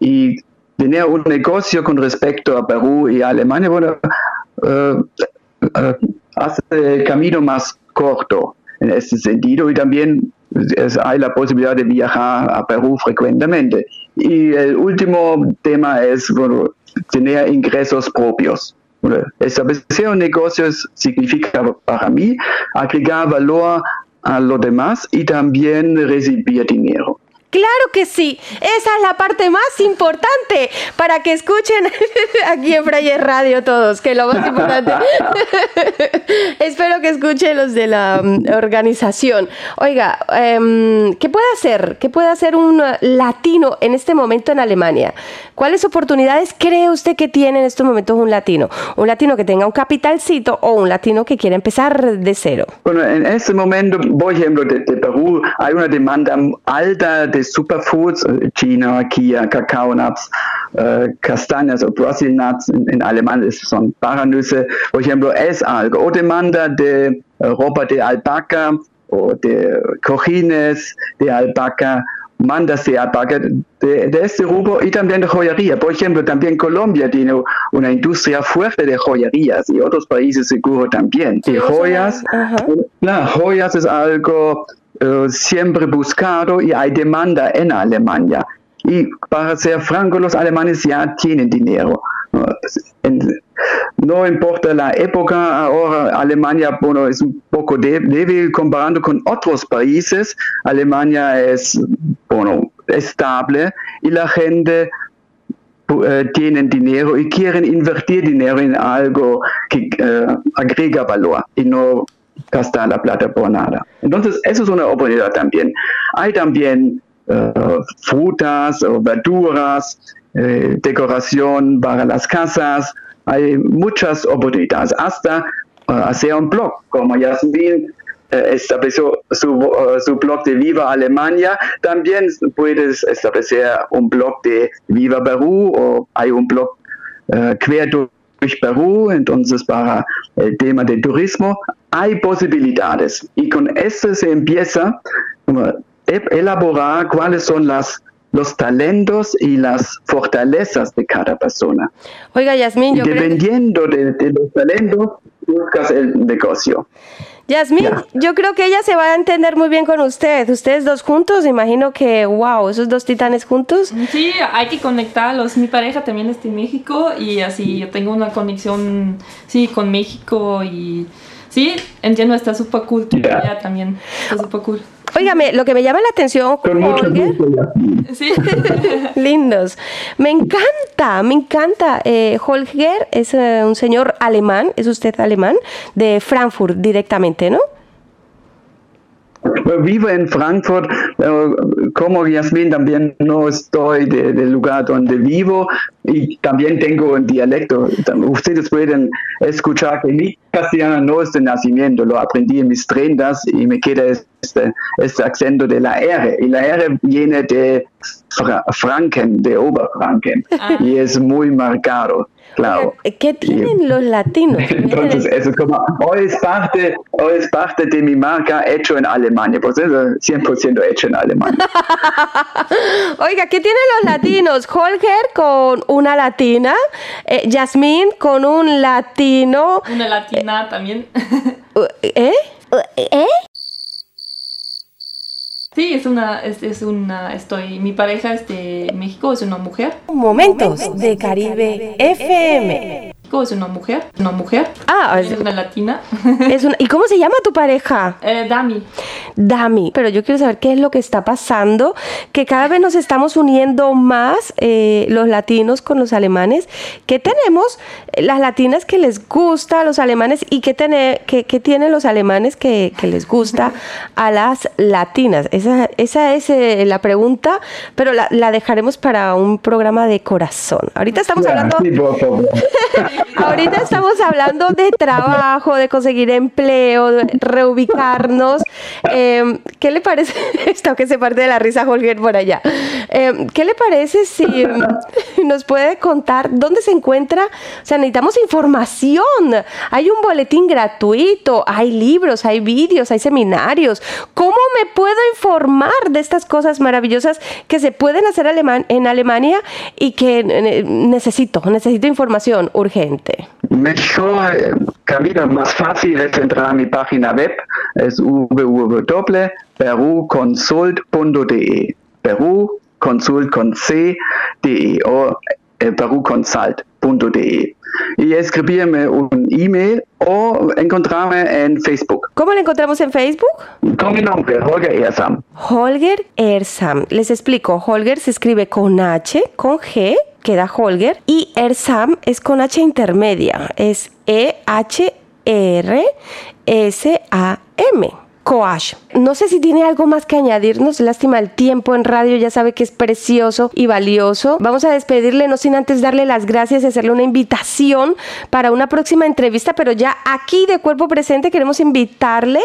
y tener un negocio con respecto a Perú y Alemania, bueno, uh, uh, hace el camino más corto en ese sentido y también hay la posibilidad de viajar a Perú frecuentemente. Y el último tema es tener ingresos propios. establecer un negocio significa para mí agregar valor a los demás y también recibir dinero.
Claro que sí, esa es la parte más importante para que escuchen *laughs* aquí en Frayer Radio todos, que lo más importante. *laughs* Espero que escuchen los de la mm, organización. Oiga, em, ¿qué puede hacer? ¿Qué puede hacer un latino en este momento en Alemania? ¿Cuáles oportunidades cree usted que tiene en estos momentos un latino? Un latino que tenga un capitalcito o un latino que quiera empezar de cero.
Bueno, en este momento, por ejemplo, de Perú hay una demanda alta de Superfoods, äh, China, Kia, Kakao Nuts, äh, Castañas o Brazil Nuts, en, alemán son paranüsse, por ejemplo, es algo. O demanda de ropa de alpaca o de cojines de alpaca demanda se apaga de, de, este rubro y también de joyería. Por ejemplo, también Colombia tiene una industria fuerte de joyerías y otros países seguro también. Y joyas, la joyas es algo uh, siempre buscado y hay demanda en Alemania. Y para ser franco, los alemanes ya tienen dinero. No importa la época, ahora Alemania bueno, es un poco débil comparando con otros países. Alemania es bueno, estable y la gente eh, tiene dinero y quieren invertir dinero en algo que eh, agrega valor y no gastar la plata por nada. Entonces, eso es una oportunidad también. Hay también uh, frutas o verduras, eh, decoración para las casas, hay muchas oportunidades, hasta uh, hacer un blog, como Yasmin eh, estableció su, su, blog de Viva Alemania, también puedes establecer un blog de Viva Perú o hay un blog uh, quer durch Perú, entonces para el tema de turismo, hay posibilidades y con esto se empieza elaborar cuáles son las los talentos y las fortalezas de cada persona.
Oiga, Yasmín, yo
dependiendo de, de, los talentos, buscas el negocio.
Yasmín, yeah. yo creo que ella se va a entender muy bien con usted. Ustedes dos juntos, imagino que, wow, esos dos titanes juntos.
Sí, hay que conectarlos. Mi pareja también está en México y así yo tengo una conexión, sí, con México y sí, entiendo, está súper cool. Yeah. también está súper cool.
Óigame, lo que me llama la atención, Holger,
sí. *laughs*
lindos, me encanta, me encanta. Eh, Holger es eh, un señor alemán, es usted alemán, de Frankfurt directamente, ¿no?
Vivo en Frankfurt, como Yasmin también no estoy del de lugar donde vivo y también tengo un dialecto. Ustedes pueden escuchar que mi castellano no es de nacimiento, lo aprendí en mis trendas y me queda este, este acento de la R. Y la R viene de Fra Franken, de Oberfranken, ah. y es muy marcado. Claro.
¿Qué tienen los latinos? *laughs*
Entonces, eso es como, hoy es, parte, hoy es parte de mi marca hecho en Alemania, pues eso 100% hecho en Alemania. *laughs*
Oiga, ¿qué tienen los latinos? Holger con una latina, eh, Yasmín con un latino.
Una latina eh, también.
¿Eh? ¿Eh?
Sí, es una, es, es, una, estoy, mi pareja es de México, es una mujer.
Momentos de Caribe FM.
Es una mujer, una mujer.
Ah,
es, una latina. *laughs*
Es una, ¿Y cómo se llama tu pareja?
Eh, Dami.
Dami. Pero yo quiero saber qué es lo que está pasando, que cada vez nos estamos uniendo más eh, los latinos con los alemanes. ¿Qué tenemos las latinas que les gusta a los alemanes y qué, tiene, qué, qué tienen los alemanes que, que, les gusta a las latinas? Esa, esa es eh, la pregunta, pero la, la, dejaremos para un programa de corazón. Ahorita estamos hablando... *laughs* Ahorita estamos hablando de trabajo, de conseguir empleo, de reubicarnos. Eh, ¿Qué le parece? *laughs* Esto que se parte de la risa Holger por allá. Eh, ¿Qué le parece si nos puede contar dónde se encuentra? O sea, necesitamos información. Hay un boletín gratuito, hay libros, hay vídeos, hay seminarios. ¿Cómo me puedo informar de estas cosas maravillosas que se pueden hacer en Alemania y que eh, necesito, necesito información urgente?
Mejor camino más fácil es entrar a mi página web, es www.peruconsult.de. Peru consult con C, de, o eh, peruconsult.de. Y escribirme un email o encontrarme en Facebook.
¿Cómo le encontramos en Facebook?
Con mi nombre, Holger Ersam.
Holger Ersam. Les explico, Holger se escribe con H, con G, queda Holger, y Ersam es con H intermedia, es E-H-R-S-A-M. No sé si tiene algo más que añadirnos. Lástima el tiempo en radio, ya sabe que es precioso y valioso. Vamos a despedirle, no sin antes darle las gracias y hacerle una invitación para una próxima entrevista, pero ya aquí de cuerpo presente queremos invitarle.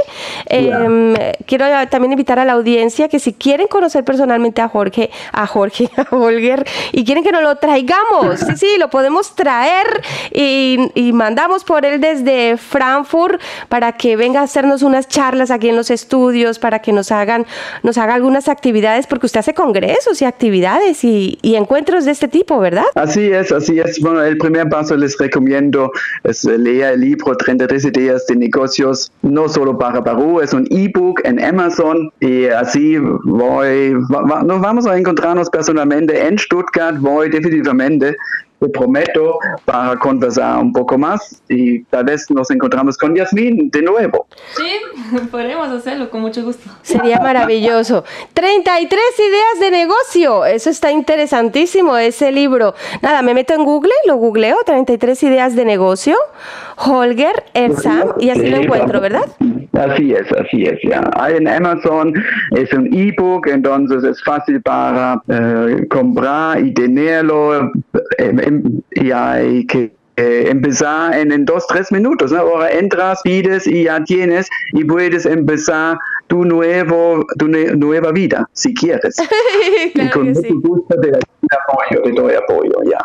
Eh, quiero también invitar a la audiencia que si quieren conocer personalmente a Jorge, a Jorge, *laughs* a Holger, y quieren que nos lo traigamos, sí, sí, lo podemos traer y, y mandamos por él desde Frankfurt para que venga a hacernos unas charlas aquí en los estudios para que nos hagan, nos haga algunas actividades, porque usted hace congresos y actividades y, encuentros de este tipo, ¿verdad?
Así es, así es. Bueno, el primer paso les recomiendo es leer el libro 33 ideas de negocios, no solo para Perú, es un ebook en Amazon y así voy, va- nos vamos a encontrarnos personalmente en Stuttgart, voy definitivamente. Te prometo para conversar un poco más y tal vez nos encontramos con Yasmin de nuevo.
Sí, *laughs* podemos hacerlo con mucho gusto.
Sería maravilloso. 33 ideas de negocio. Eso está interesantísimo, ese libro. Nada, me meto en Google, lo googleo, 33 ideas de negocio. Holger Ersam, y así lo encuentro, ¿verdad?
Así es, así es, ya. Hay en Amazon, es un ebook, entonces es fácil para eh, comprar y tenerlo eh, y hay que eh, empezar en, en dos, tres minutos. ¿no? Ahora entras, pides y ya tienes y puedes empezar tu, nuevo, tu nue- nueva vida, si quieres. *laughs* y con mucho gusto te apoyo, te doy apoyo, ya.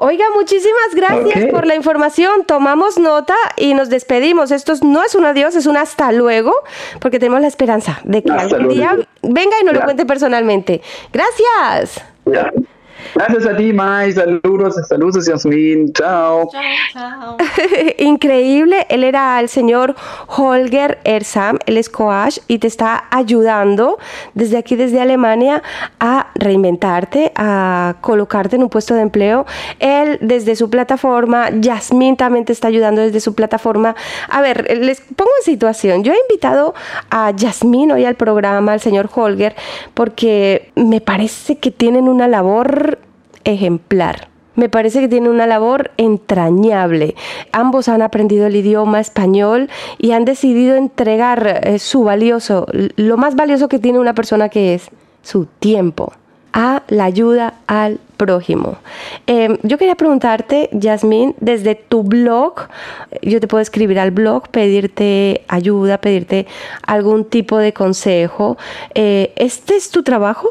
Oiga, muchísimas gracias por la información. Tomamos nota y nos despedimos. Esto no es un adiós, es un hasta luego, porque tenemos la esperanza de que
Hasta
algún día venga y nos lo cuente personalmente. Gracias.
ya. Gracias a ti, Mai. Saludos, saludos, Yasmin. Chao. *laughs*
Increíble, él era el señor Holger Ersam, él es coach y te está ayudando desde aquí, desde Alemania, a reinventarte, a colocarte en un puesto de empleo. Él desde su plataforma, Yasmin también te está ayudando desde su plataforma. A ver, les pongo en situación. Yo he invitado a Yasmin hoy al programa, al señor Holger, porque me parece que tienen una labor ejemplar. Me parece que tiene una labor entrañable. Ambos han aprendido el idioma español y han decidido entregar eh, su valioso, lo más valioso que tiene una persona que es su tiempo a la ayuda al prójimo. Eh, yo quería preguntarte, Yasmín, desde tu blog, yo te puedo escribir al blog, pedirte ayuda, pedirte algún tipo de consejo. Eh, ¿Este es tu trabajo?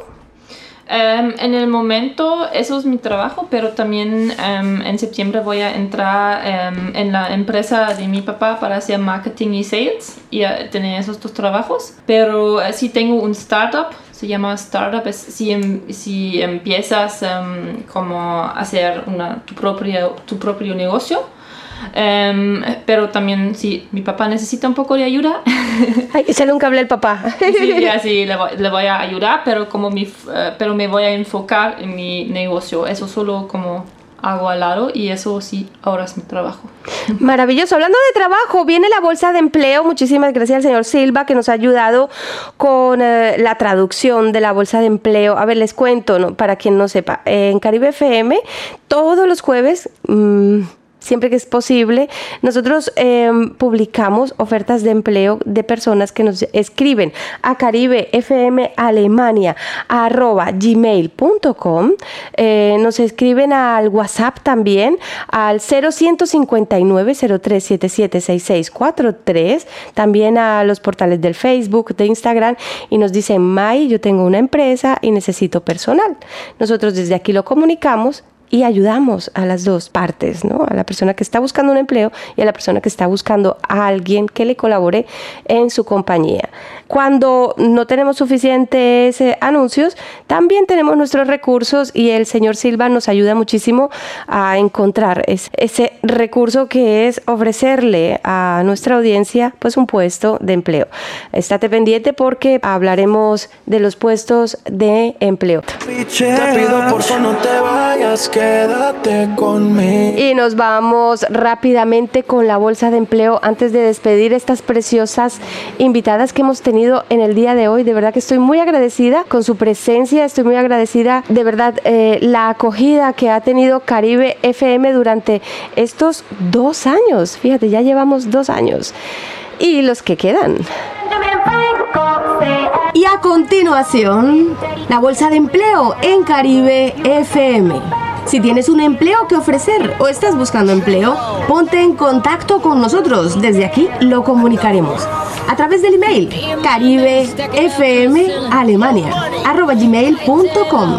Em, en el momento eso es mi trabajo, pero también em, en septiembre voy a entrar em, en la empresa de mi papá para hacer marketing y sales y eh, tener esos dos trabajos. Pero eh, si tengo un startup, se llama startup, es si, em- si empiezas em, como hacer una, tu, propio, tu propio negocio. Em, pero también si mi papá necesita un poco de ayuda, *laughs*
Hay que echarle un cable al papá.
sí, ya sí, le voy, le voy a ayudar, pero, como mi, eh, pero me voy a enfocar en mi negocio. Eso solo como hago al lado y eso sí, ahora es mi trabajo.
Maravilloso. Hablando de trabajo, viene la bolsa de empleo. Muchísimas gracias al señor Silva que nos ha ayudado con eh, la traducción de la bolsa de empleo. A ver, les cuento, ¿no? para quien no sepa, eh, en Caribe FM, todos los jueves... mm, Siempre que es posible, nosotros eh, publicamos ofertas de empleo de personas que nos escriben a Caribe FM Alemania arroba gmail.com. Eh, nos escriben al WhatsApp también al 0159 0377 6643. También a los portales del Facebook, de Instagram y nos dicen, May, yo tengo una empresa y necesito personal. Nosotros desde aquí lo comunicamos y ayudamos a las dos partes, ¿no? A la persona que está buscando un empleo y a la persona que está buscando a alguien que le colabore en su compañía. Cuando no tenemos suficientes eh, anuncios, también tenemos nuestros recursos y el señor Silva nos ayuda muchísimo a encontrar es- ese recurso que es ofrecerle a nuestra audiencia pues un puesto de empleo. Estate pendiente porque hablaremos de los puestos de empleo. Y nos vamos rápidamente con la bolsa de empleo antes de despedir estas preciosas invitadas que hemos tenido en el día de hoy. De verdad que estoy muy agradecida con su presencia, estoy muy agradecida de verdad eh, la acogida que ha tenido Caribe FM durante estos dos años. Fíjate, ya llevamos dos años. Y los que quedan.
Y a continuación, la bolsa de empleo en Caribe FM. Si tienes un empleo que ofrecer o estás buscando empleo, ponte en contacto con nosotros. Desde aquí lo comunicaremos a través del email caribefmalemania.com.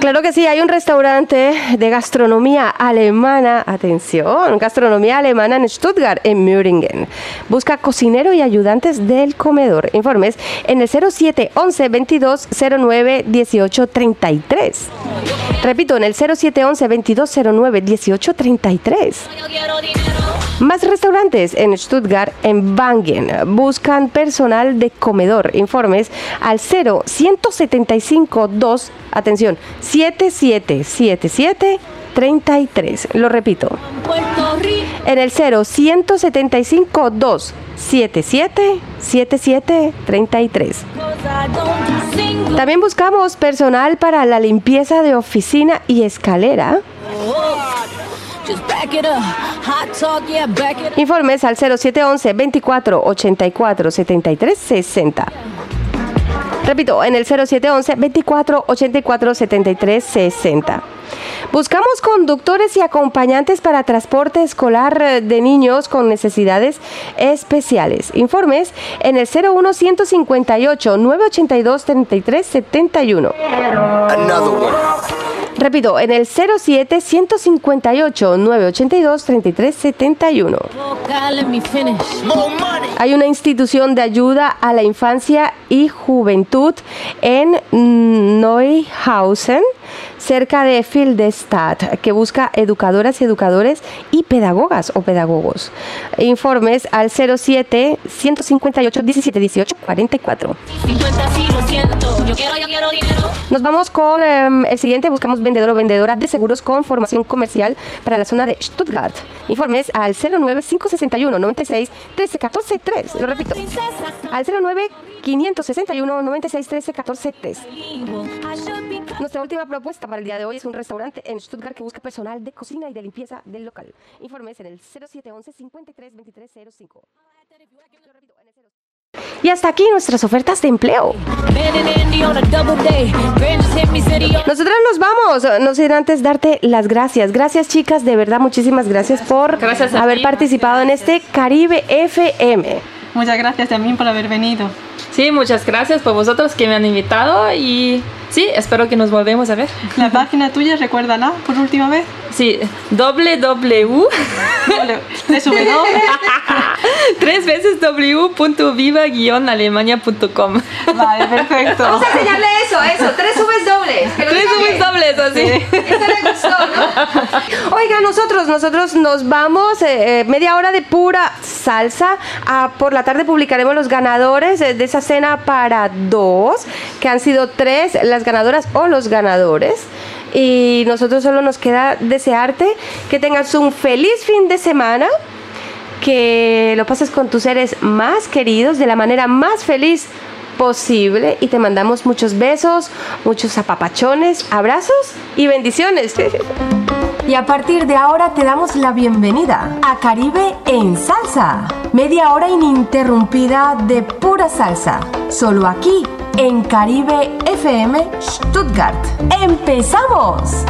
Claro que sí, hay un restaurante de gastronomía alemana, atención, gastronomía alemana en Stuttgart, en Müringen. Busca cocinero y ayudantes del comedor. Informes en el 0711 22 09 18 33. Repito, en el 0711 22 09 18 33. Más restaurantes en Stuttgart, en Bangen. Buscan personal de comedor. Informes al 0 175 2, atención, 7777 33. Lo repito. En el 0 175 2 77 77 33. También buscamos personal para la limpieza de oficina y escalera. Informes al 0711 24 84 73 60. Repito, en el 0711 24 84 73 60. Buscamos conductores y acompañantes para transporte escolar eh, de niños con necesidades especiales. Informes en el 01 158 982 33 71. Repito, en el 07 158 982 33 71. Hay una institución de ayuda a la infancia y juventud en Neuhausen, cerca de Fildestadt, que busca educadoras y educadores y pedagogas o pedagogos. Informes al 07 158 17 18 44. Nos vamos con em, el siguiente, buscamos vendedor o vendedora de seguros con formación comercial para la zona de Stuttgart. Informes al 09 561 96 13 14 3. Lo repito. Al 09 561 96 13 14 3. Nuestra última propuesta para el día de hoy es un restaurante en Stuttgart que busca personal de cocina y de limpieza del local. Informes en el 0711 53 23 05. Y hasta aquí nuestras ofertas de empleo. Nosotras nos vamos, no sin antes darte las gracias. Gracias chicas, de verdad muchísimas gracias por
Gracias
haber
ti,
participado en este Caribe FM.
Muchas gracias también por haber venido.
Sí, muchas gracias por vosotros que me han invitado y sí, espero que nos volvemos a ver.
La página tuya, recuérdala por última vez.
Sí, www.
Tres W. *laughs*
Tres veces w.viva-alemania.com.
Vale, perfecto.
Vamos a enseñarle eso, eso, tres Vs dobles. que
Tres
bien.
dobles, así.
Esto le gustó, ¿no? Oiga, nosotros, nosotros nos vamos eh, eh, media hora de pura salsa. Ah, por la tarde publicaremos los ganadores eh, de esa cena para dos, que han sido tres, las ganadoras o los ganadores. Y nosotros solo nos queda desearte que tengas un feliz fin de semana, que lo pases con tus seres más queridos de la manera más feliz posible y te mandamos muchos besos, muchos apapachones, abrazos y bendiciones.
Y a partir de ahora te damos la bienvenida a Caribe en Salsa. Media hora ininterrumpida de pura salsa. Solo aquí en Caribe FM Stuttgart. ¡Empezamos!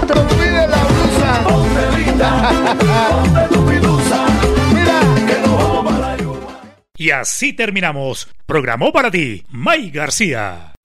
Y así terminamos. Programó para ti, May García.